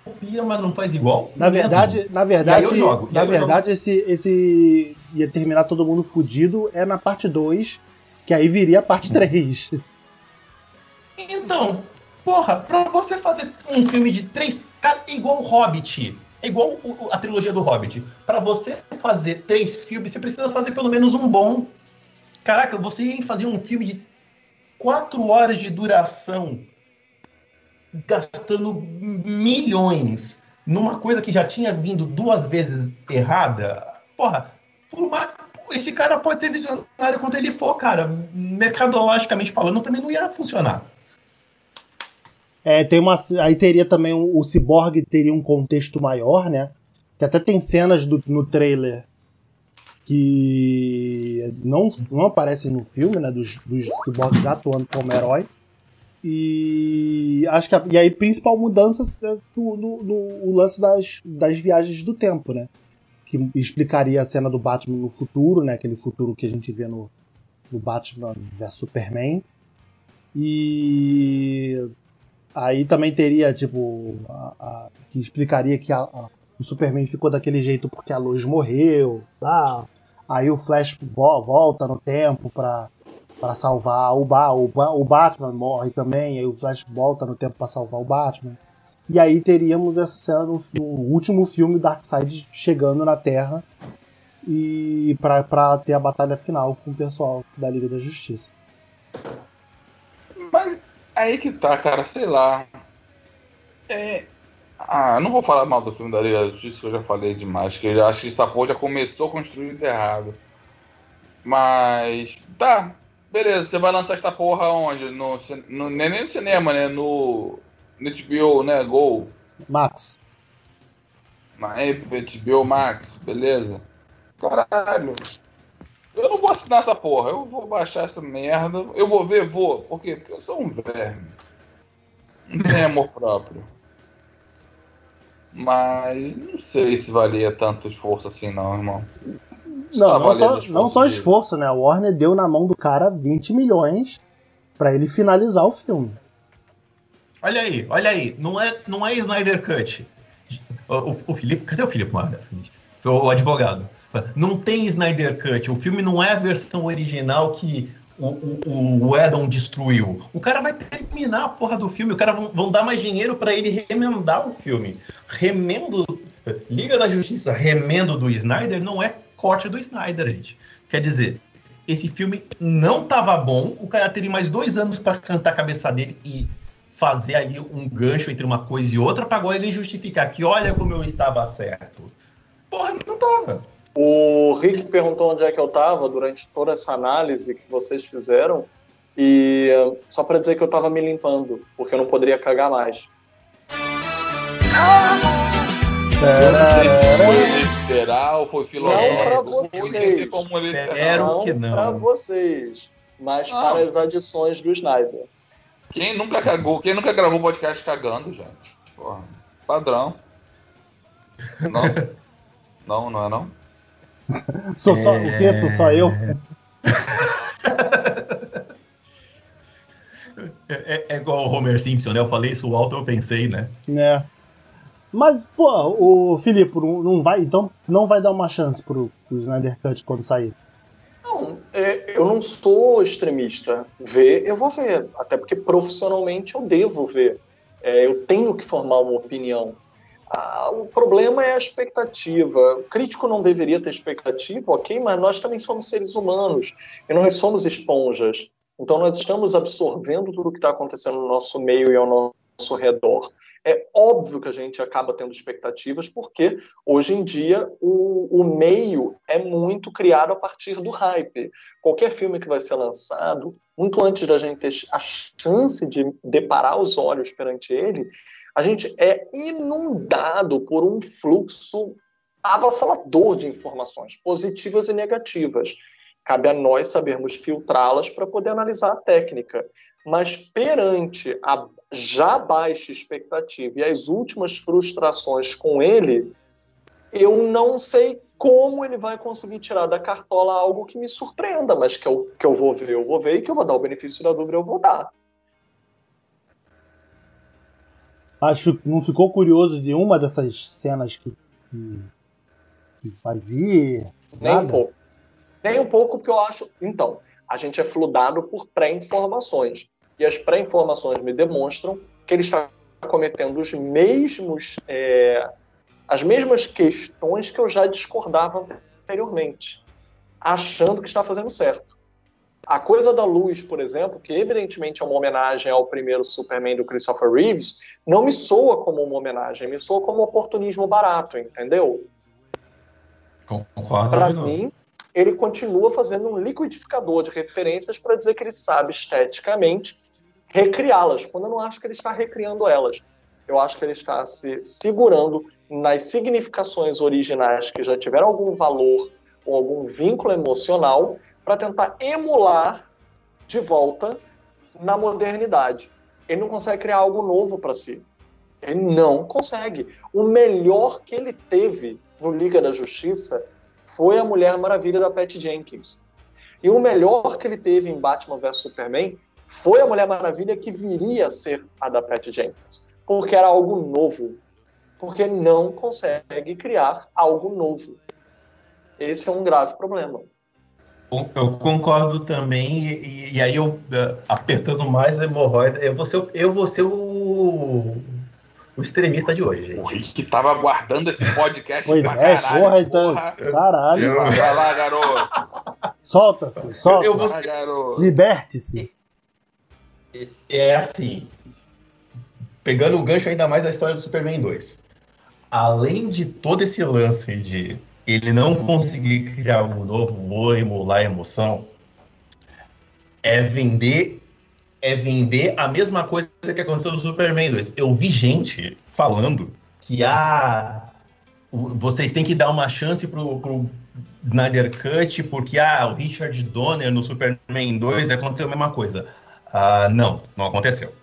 copia, mas não faz igual. Na mesmo. verdade, na verdade, eu jogo, na eu verdade esse, esse ia terminar todo mundo fudido é na parte 2, que aí viria a parte 3. Então, Porra, pra você fazer um filme de três. É igual o Hobbit. É igual a trilogia do Hobbit. Pra você fazer três filmes, você precisa fazer pelo menos um bom. Caraca, você ia fazer um filme de quatro horas de duração, gastando milhões numa coisa que já tinha vindo duas vezes errada. Porra, por mais- esse cara pode ser visionário quanto ele for, cara. Mercadologicamente falando, também não ia funcionar. É, tem uma. Aí teria também o, o Cyborg teria um contexto maior, né? Que até tem cenas do- no trailer que não, não aparecem no filme, né? Dos, dos Cyborg já atuando como herói. E acho que a, e aí principal mudança é do, do- do- o lance das, das viagens do tempo, né? Que explicaria a cena do Batman no futuro, né? Aquele futuro que a gente vê no, no Batman vs Superman. E Aí também teria, tipo, a- a- que explicaria que a- o Superman ficou daquele jeito porque a Lois morreu, tá? Aí o Flash vo- volta no tempo pra, pra salvar o, ba o, o Batman, morre também, aí o Flash volta no tempo pra salvar o Batman. E aí teríamos essa cena no, no último filme Darkseid chegando na Terra e pra, pra ter a batalha final com o pessoal da Liga da Justiça. Mas aí que tá, cara, sei lá. É. Ah, eu não vou falar mal do filme da Liga da Justiça, que eu já falei demais, que eu já acho que essa porra já começou construindo errado. Mas. Tá, beleza, você vai lançar essa porra onde? No, no, nem nem no cinema, né? No. No HBO, né? Gol. Max, Na HBO Max, beleza? Caralho. Eu não vou assinar essa porra, eu vou baixar essa merda. Eu vou ver, vou. Por quê? Porque eu sou um verme. Não tem amor próprio. Mas não sei se valia tanto esforço assim, não, irmão. Não, não só, não só esforço, né? A Warner deu na mão do cara 20 milhões pra ele finalizar o filme. Olha aí, olha aí. Não é, não é Snyder Cut. O, o- o Felipe, cadê o Felipe Marques? O advogado. Não tem Snyder Cut. O filme não é a versão original que o, o, o Edon destruiu. O cara vai terminar a porra do filme. O cara vão, vão dar mais dinheiro pra ele remendar o filme. Remendo. Liga da Justiça, remendo do Snyder não é corte do Snyder, gente. Quer dizer, esse filme não tava bom. O cara teria mais dois anos pra cantar a cabeça dele e fazer ali um gancho entre uma coisa e outra pra agora ele justificar que olha como eu estava certo. Porra, não tava. O Rick perguntou onde é que eu estava durante toda essa análise que vocês fizeram. E eh, só para dizer que eu estava me limpando, porque eu não poderia cagar mais. Foi literal, foi filosófico. Não pra Vou vocês. não que não. para vocês, mas Não. para as adições do Snyder. Quem nunca cagou, quem nunca gravou podcast cagando, gente? Porra, padrão. Não? Não, não é não? Sou só, O quê? Sou só eu? É, é- é igual o Homer Simpson, né? Eu falei isso alto, eu pensei, né? Né? Mas, pô, o Filipe não, não vai, então não vai dar uma chance pro, pro Snyder Cut quando sair. Não, é, eu não sou extremista. Ver, eu vou ver. Até porque profissionalmente eu devo ver. É, eu tenho que formar uma opinião. Ah, o problema é a expectativa. O crítico não deveria ter expectativa, ok, mas nós também somos seres humanos e nós somos esponjas. Então nós estamos absorvendo tudo o que está acontecendo no nosso meio e ao nosso redor. É óbvio que a gente acaba tendo expectativas, porque hoje em dia o, o meio é muito criado a partir do hype. Qualquer filme que vai ser lançado, muito antes da gente ter a chance de deparar os olhos perante ele, a gente é inundado por um fluxo avassalador de informações, positivas e negativas. Cabe a nós sabermos filtrá-las para poder analisar a técnica. Mas perante a já baixa expectativa e as últimas frustrações com ele, eu não sei como ele vai conseguir tirar da cartola algo que me surpreenda, mas que eu, que eu vou ver, eu vou ver, e que eu vou dar o benefício da dúvida, eu vou dar. Acho que não ficou curioso de uma dessas cenas que, que, que vai vir? Nem Nada? pouco. Nem um pouco, porque eu acho. Então, a gente é fludado por pré-informações. e as pré-informações me demonstram que ele está cometendo os mesmos, é, as mesmas questões que eu já discordava anteriormente, achando que está fazendo certo. A coisa da luz, por exemplo, que evidentemente é uma homenagem ao primeiro Superman do Christopher Reeves, não me soa como uma homenagem, me soa como um oportunismo barato, entendeu? Concordo. Para mim, ele continua fazendo um liquidificador de referências para dizer que ele sabe esteticamente recriá-las, quando eu não acho que ele está recriando elas. Eu acho que ele está se segurando nas significações originais que já tiveram algum valor ou algum vínculo emocional para tentar emular de volta na modernidade. Ele não consegue criar algo novo para si. Ele não consegue. O melhor que ele teve no Liga da Justiça foi a Mulher Maravilha da Pat Jenkins. E o melhor que ele teve em Batman vs Superman foi a Mulher Maravilha que viria a ser a da Pat Jenkins. Porque era algo novo. Porque não consegue criar algo novo. Esse é um grave problema. Eu concordo também, e, e aí eu uh, apertando mais a hemorroida, eu vou ser, eu vou ser o, o extremista de hoje, gente. O Rick tava aguardando esse podcast Pois pra é, caralho. porra, então. porra. Caralho. Eu- Vai lá, garoto. Solta, filho, solta. Eu vou-. Liberte-se. É assim, pegando o gancho ainda mais da história do Superman 2. Além de todo esse lance de ele não conseguir criar algo novo ou emular a emoção, é vender é vender a mesma coisa que aconteceu no Superman 2. Eu vi gente falando que ah, o- vocês têm que dar uma chance pro, pro Snyder Cut porque ah, o Richard Donner no Superman 2 aconteceu a mesma coisa. Ah, não, não aconteceu.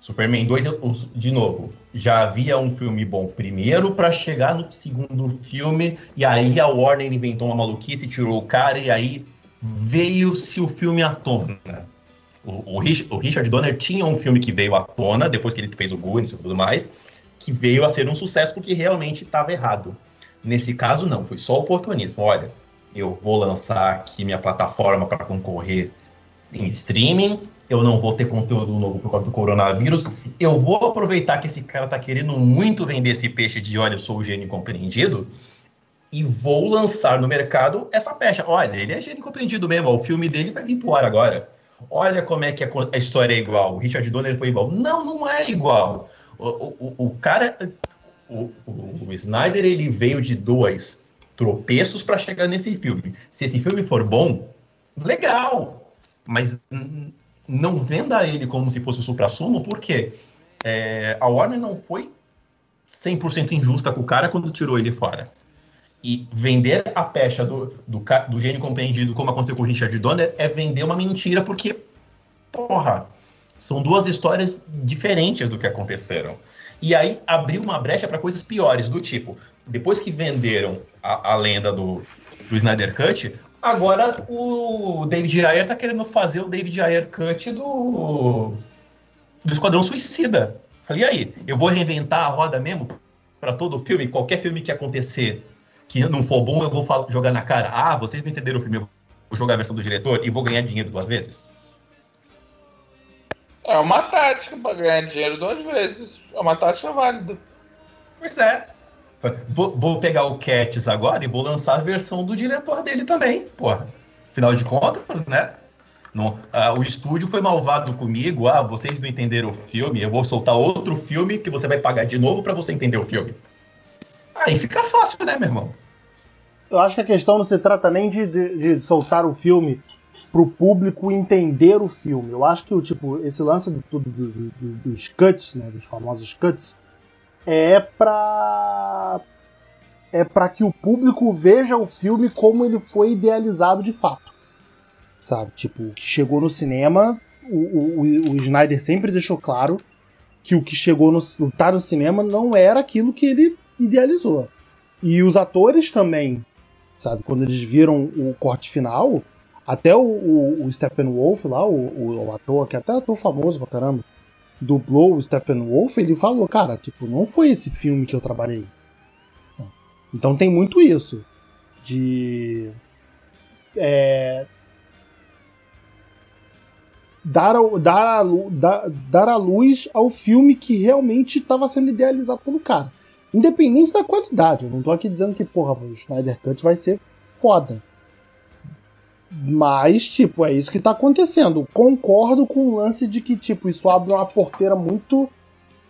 Superman 2, eu- os- de novo, já havia um filme bom primeiro para chegar no segundo filme, e aí a Warner inventou uma maluquice, tirou o cara, e aí veio-se o filme à tona. O, o Rich- o Richard Donner tinha um filme que veio à tona, depois que ele fez o Goonies e tudo mais, que veio a ser um sucesso porque realmente estava errado. Nesse caso, não, foi só oportunismo. Olha, eu vou lançar aqui minha plataforma para concorrer em streaming, eu não vou ter conteúdo novo por causa do coronavírus, eu vou aproveitar que esse cara tá querendo muito vender esse peixe de olha, eu sou o gênio incompreendido, e vou lançar no mercado essa pecha. Olha, ele é gênio incompreendido mesmo, ó, o filme dele vai vir pro ar agora. Olha como é que a, história é igual, o Richard Donner foi igual. Não, não é igual. O, o, o- cara, o, o, o Snyder, ele veio de dois tropeços para chegar nesse filme. Se esse filme for bom, legal, mas não venda ele como se fosse o supra-sumo, porque é, a Warner não foi 100% injusta com o cara quando tirou ele fora. E vender a pecha do, do, do gênio compreendido, como aconteceu com o Richard Donner, é vender uma mentira, porque, porra, são duas histórias diferentes do que aconteceram. E aí abriu uma brecha para coisas piores, do tipo, depois que venderam a, a lenda do, do Snyder Cut, agora o David Ayer tá querendo fazer o David Ayer Cut do, do Esquadrão Suicida. Falei, e aí, eu vou reinventar a roda mesmo para todo filme? Qualquer filme que acontecer que não for bom, eu vou fal- jogar na cara. Ah, vocês não entenderam o filme, eu vou jogar a versão do diretor e vou ganhar dinheiro duas vezes? É uma tática pra ganhar dinheiro duas vezes. É uma tática válida. Pois é. Vou, vou pegar o Cats agora e vou lançar a versão do diretor dele também, porra. Afinal de contas, né? Não, ah, o estúdio foi malvado comigo. Ah, vocês não entenderam o filme. Eu vou soltar outro filme que você vai pagar de novo para você entender o filme. Aí fica fácil, né, meu irmão? Eu acho que a questão não se trata nem de, de, de soltar o filme pro público entender o filme. Eu acho que o tipo esse lance do, do, do, do- dos cuts, né, dos famosos cuts, é pra é para que o público veja o filme como ele foi idealizado de fato, sabe? Tipo, que chegou no cinema, o, o, o- o Snyder sempre deixou claro que o que chegou no o tá no cinema não era aquilo que ele idealizou. E os atores também, sabe? Quando eles viram o corte final, até o, o, o Steppenwolf lá, o, o, ator, que é até ator famoso pra caramba, dublou o Steppenwolf, ele falou, cara, tipo, não foi esse filme que eu trabalhei. Então tem muito isso. De. É, dar, dar, dar, dar a luz ao filme que realmente estava sendo idealizado pelo cara. Independente da qualidade. Eu não tô aqui dizendo que, porra, o Snyder Cut vai ser foda. Mas, tipo, é isso que tá acontecendo. Concordo com o lance de que, tipo, isso abre uma porteira muito.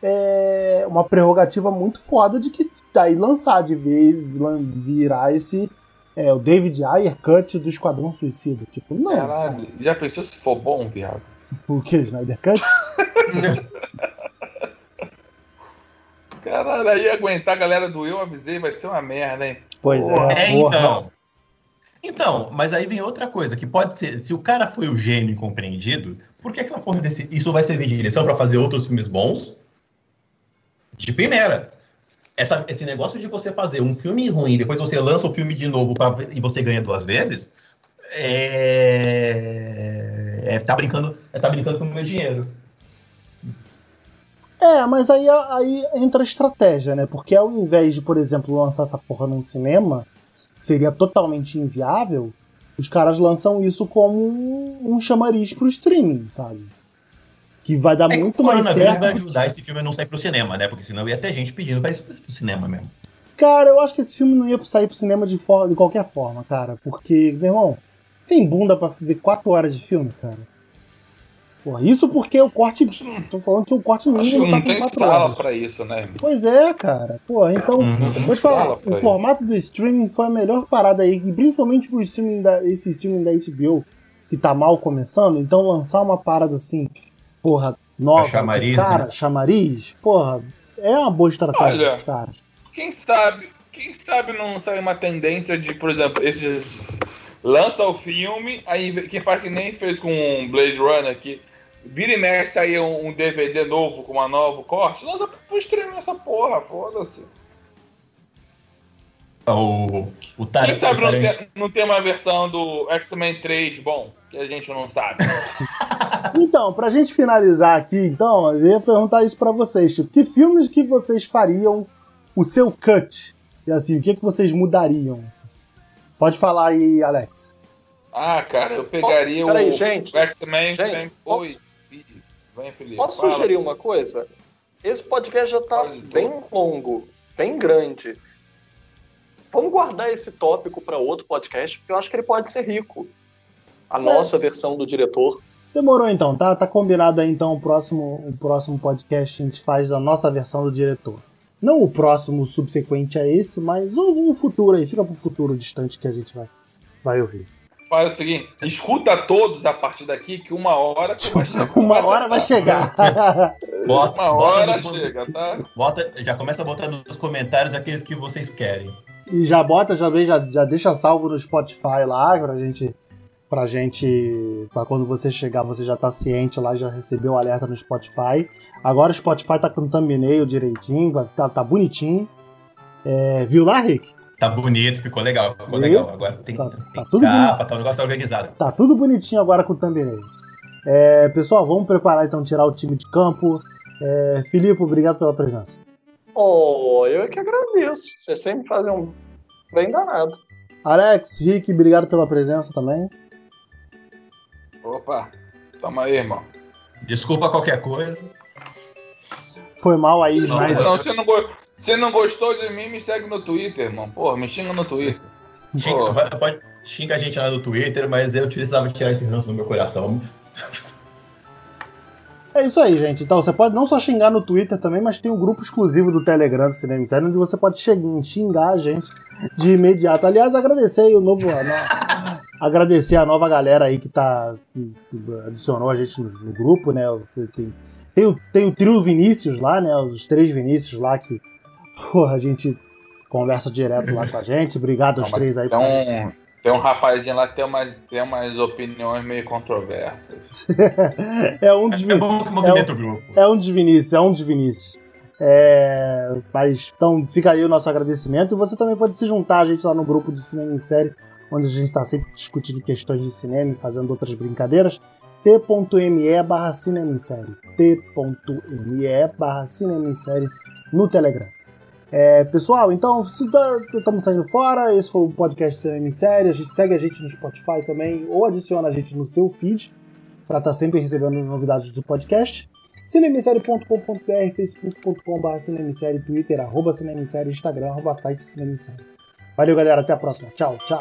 é, uma prerrogativa muito foda de que daí lançar, de ver, virar esse. É, o David Ayer cut do Esquadrão Suicida. Tipo, não, sabe? Caralho, já pensou se for bom, viado? O que? Snyder Cut? Caralho, aí aguentar a galera do Eu Avisei vai ser uma merda, hein? Pois Porra. é, É, porra. então. Então, mas aí vem outra coisa, que pode ser, se o cara foi o gênio e compreendido, por que, que essa porra desse, isso vai servir de direção pra fazer outros filmes bons? De primeira. Essa, esse negócio de você fazer um filme ruim, depois você lança o filme de novo pra, e você ganha duas vezes, é, é tá brincando, é tá brincando com o meu dinheiro. É, mas aí, aí entra a estratégia, né? Porque ao invés de, por exemplo, lançar essa porra num cinema, que seria totalmente inviável, os caras lançam isso como um, um chamariz pro streaming, sabe? Que vai dar É muito mais certo. vai ajudar esse filme a não sair pro cinema, né? Porque senão ia ter gente pedindo pra ir pro cinema mesmo. Cara, eu acho que esse filme não ia sair pro cinema de, for- de qualquer forma, cara. Porque, meu irmão, tem bunda pra ver 4 horas de filme, cara. Porra, isso porque o corte. Que não, Tô falando que o corte que mínimo não tá com tem 4 sala horas. pra isso, né? Pois é, cara. Porra, então. Uhum. Vou te falar, o formato do streaming foi a melhor parada aí, e principalmente pro streaming da, esse streaming da HBO, que tá mal começando, então lançar uma parada assim, porra, nova, A chamariz, cara, né? chamariz, porra, é uma boa estratégia Olha. dos caras. Quem sabe, quem sabe não sai uma tendência de, por exemplo, esses. Lança o filme, aí quem faz que nem fez com Blade Runner aqui. Vira e mexe aí um, um DVD novo com uma nova corte, lança pro streaming essa porra, foda-se. O, o Tar- Quem sabe o não tem, não tem uma versão do X-Men 3 bom, que a gente não sabe. Então, pra gente finalizar aqui, então, eu ia perguntar isso pra vocês, tipo, que filmes que vocês fariam o seu cut? E assim, o que, que vocês mudariam? Pode falar aí, Alex. Ah, cara, eu pegaria Peraí, o gente. X-Men. Gente, posso-. Vem, Felipe. Posso fala. sugerir uma coisa? Esse podcast já tá Pode, bem longo, bem grande. Vamos guardar esse tópico para outro podcast, porque eu acho que ele pode ser rico. A nossa versão do diretor. Demorou então, tá, tá combinado aí então o próximo, o próximo podcast a gente faz da nossa versão do diretor. Não o próximo subsequente a esse, mas o, o futuro aí, fica pro futuro distante que a gente vai, vai ouvir. Faz o seguinte, escuta todos a partir daqui, que uma hora tu vai chegar. Uma hora vai chegar. Bota, Uma bota hora nos- chega, tá? bota- já começa botando nos comentários aqueles que vocês querem. e já bota, já, vê, já, já deixa salvo no Spotify lá pra gente. Pra gente. Pra quando você chegar, você já tá ciente lá, já recebeu o alerta no Spotify. Agora o Spotify tá com o thumbnail direitinho, vai ficar, tá bonitinho. É, viu lá, Rick? Tá bonito, ficou legal, ficou Viu? legal. Agora tem, Tá- tem tá tudo capa, tá, o negócio tá organizado. Tá tudo bonitinho agora com o thumbnail. É, pessoal, vamos preparar então tirar o time de campo. É, Filipe, obrigado pela presença. Oh, eu é que agradeço. Vocês sempre fazem um bem danado. Alex, Rick, obrigado pela presença também. Opa, toma aí, irmão. Desculpa qualquer coisa. Foi mal aí, Não, Snyder. não, você não, você não gostou de mim, me segue no Twitter, irmão. Porra, me xinga no Twitter. Xinga, pode, xinga a gente lá no Twitter, mas eu precisava tirar esse ranço do meu coração. É isso aí, gente. Então você pode não só xingar no Twitter também, mas tem um grupo exclusivo do Telegram do Cinema em Série, onde você pode xingar a gente de imediato. Aliás, agradecer aí o novo. a no- agradecer a nova galera aí que tá. que adicionou a gente no, no grupo, né? Tem, tem, o, tem o trio Vinícius lá, né? Os três Vinícius lá que. Porra, a gente conversa direto lá com a gente. Obrigado aos Não, três aí. Tem um, tem um rapazinho lá que tem umas, tem umas opiniões meio controversas. é um dos É Vinícius. bom que movimenta o grupo. É um dos Vinícius, é um dos Vinícius. É, mas então fica aí o nosso agradecimento e você também pode se juntar a gente lá no grupo do Cinema em Série, onde a gente está sempre discutindo questões de cinema e fazendo outras brincadeiras. t.me barra cinema em série. t.me barra cinema em série no Telegram. É, pessoal, então estamos tá, saindo fora. Esse foi o podcast Cinema em Série. A gente segue a gente no Spotify também, ou adiciona a gente no seu feed, para estar tá sempre recebendo novidades do podcast. Cinemissérie.com.br, facebook.com.br, cinemissérie, twitter, arroba cinemissérie, instagram, arroba site cinemissérie. Valeu, galera. Até a próxima. Tchau, tchau.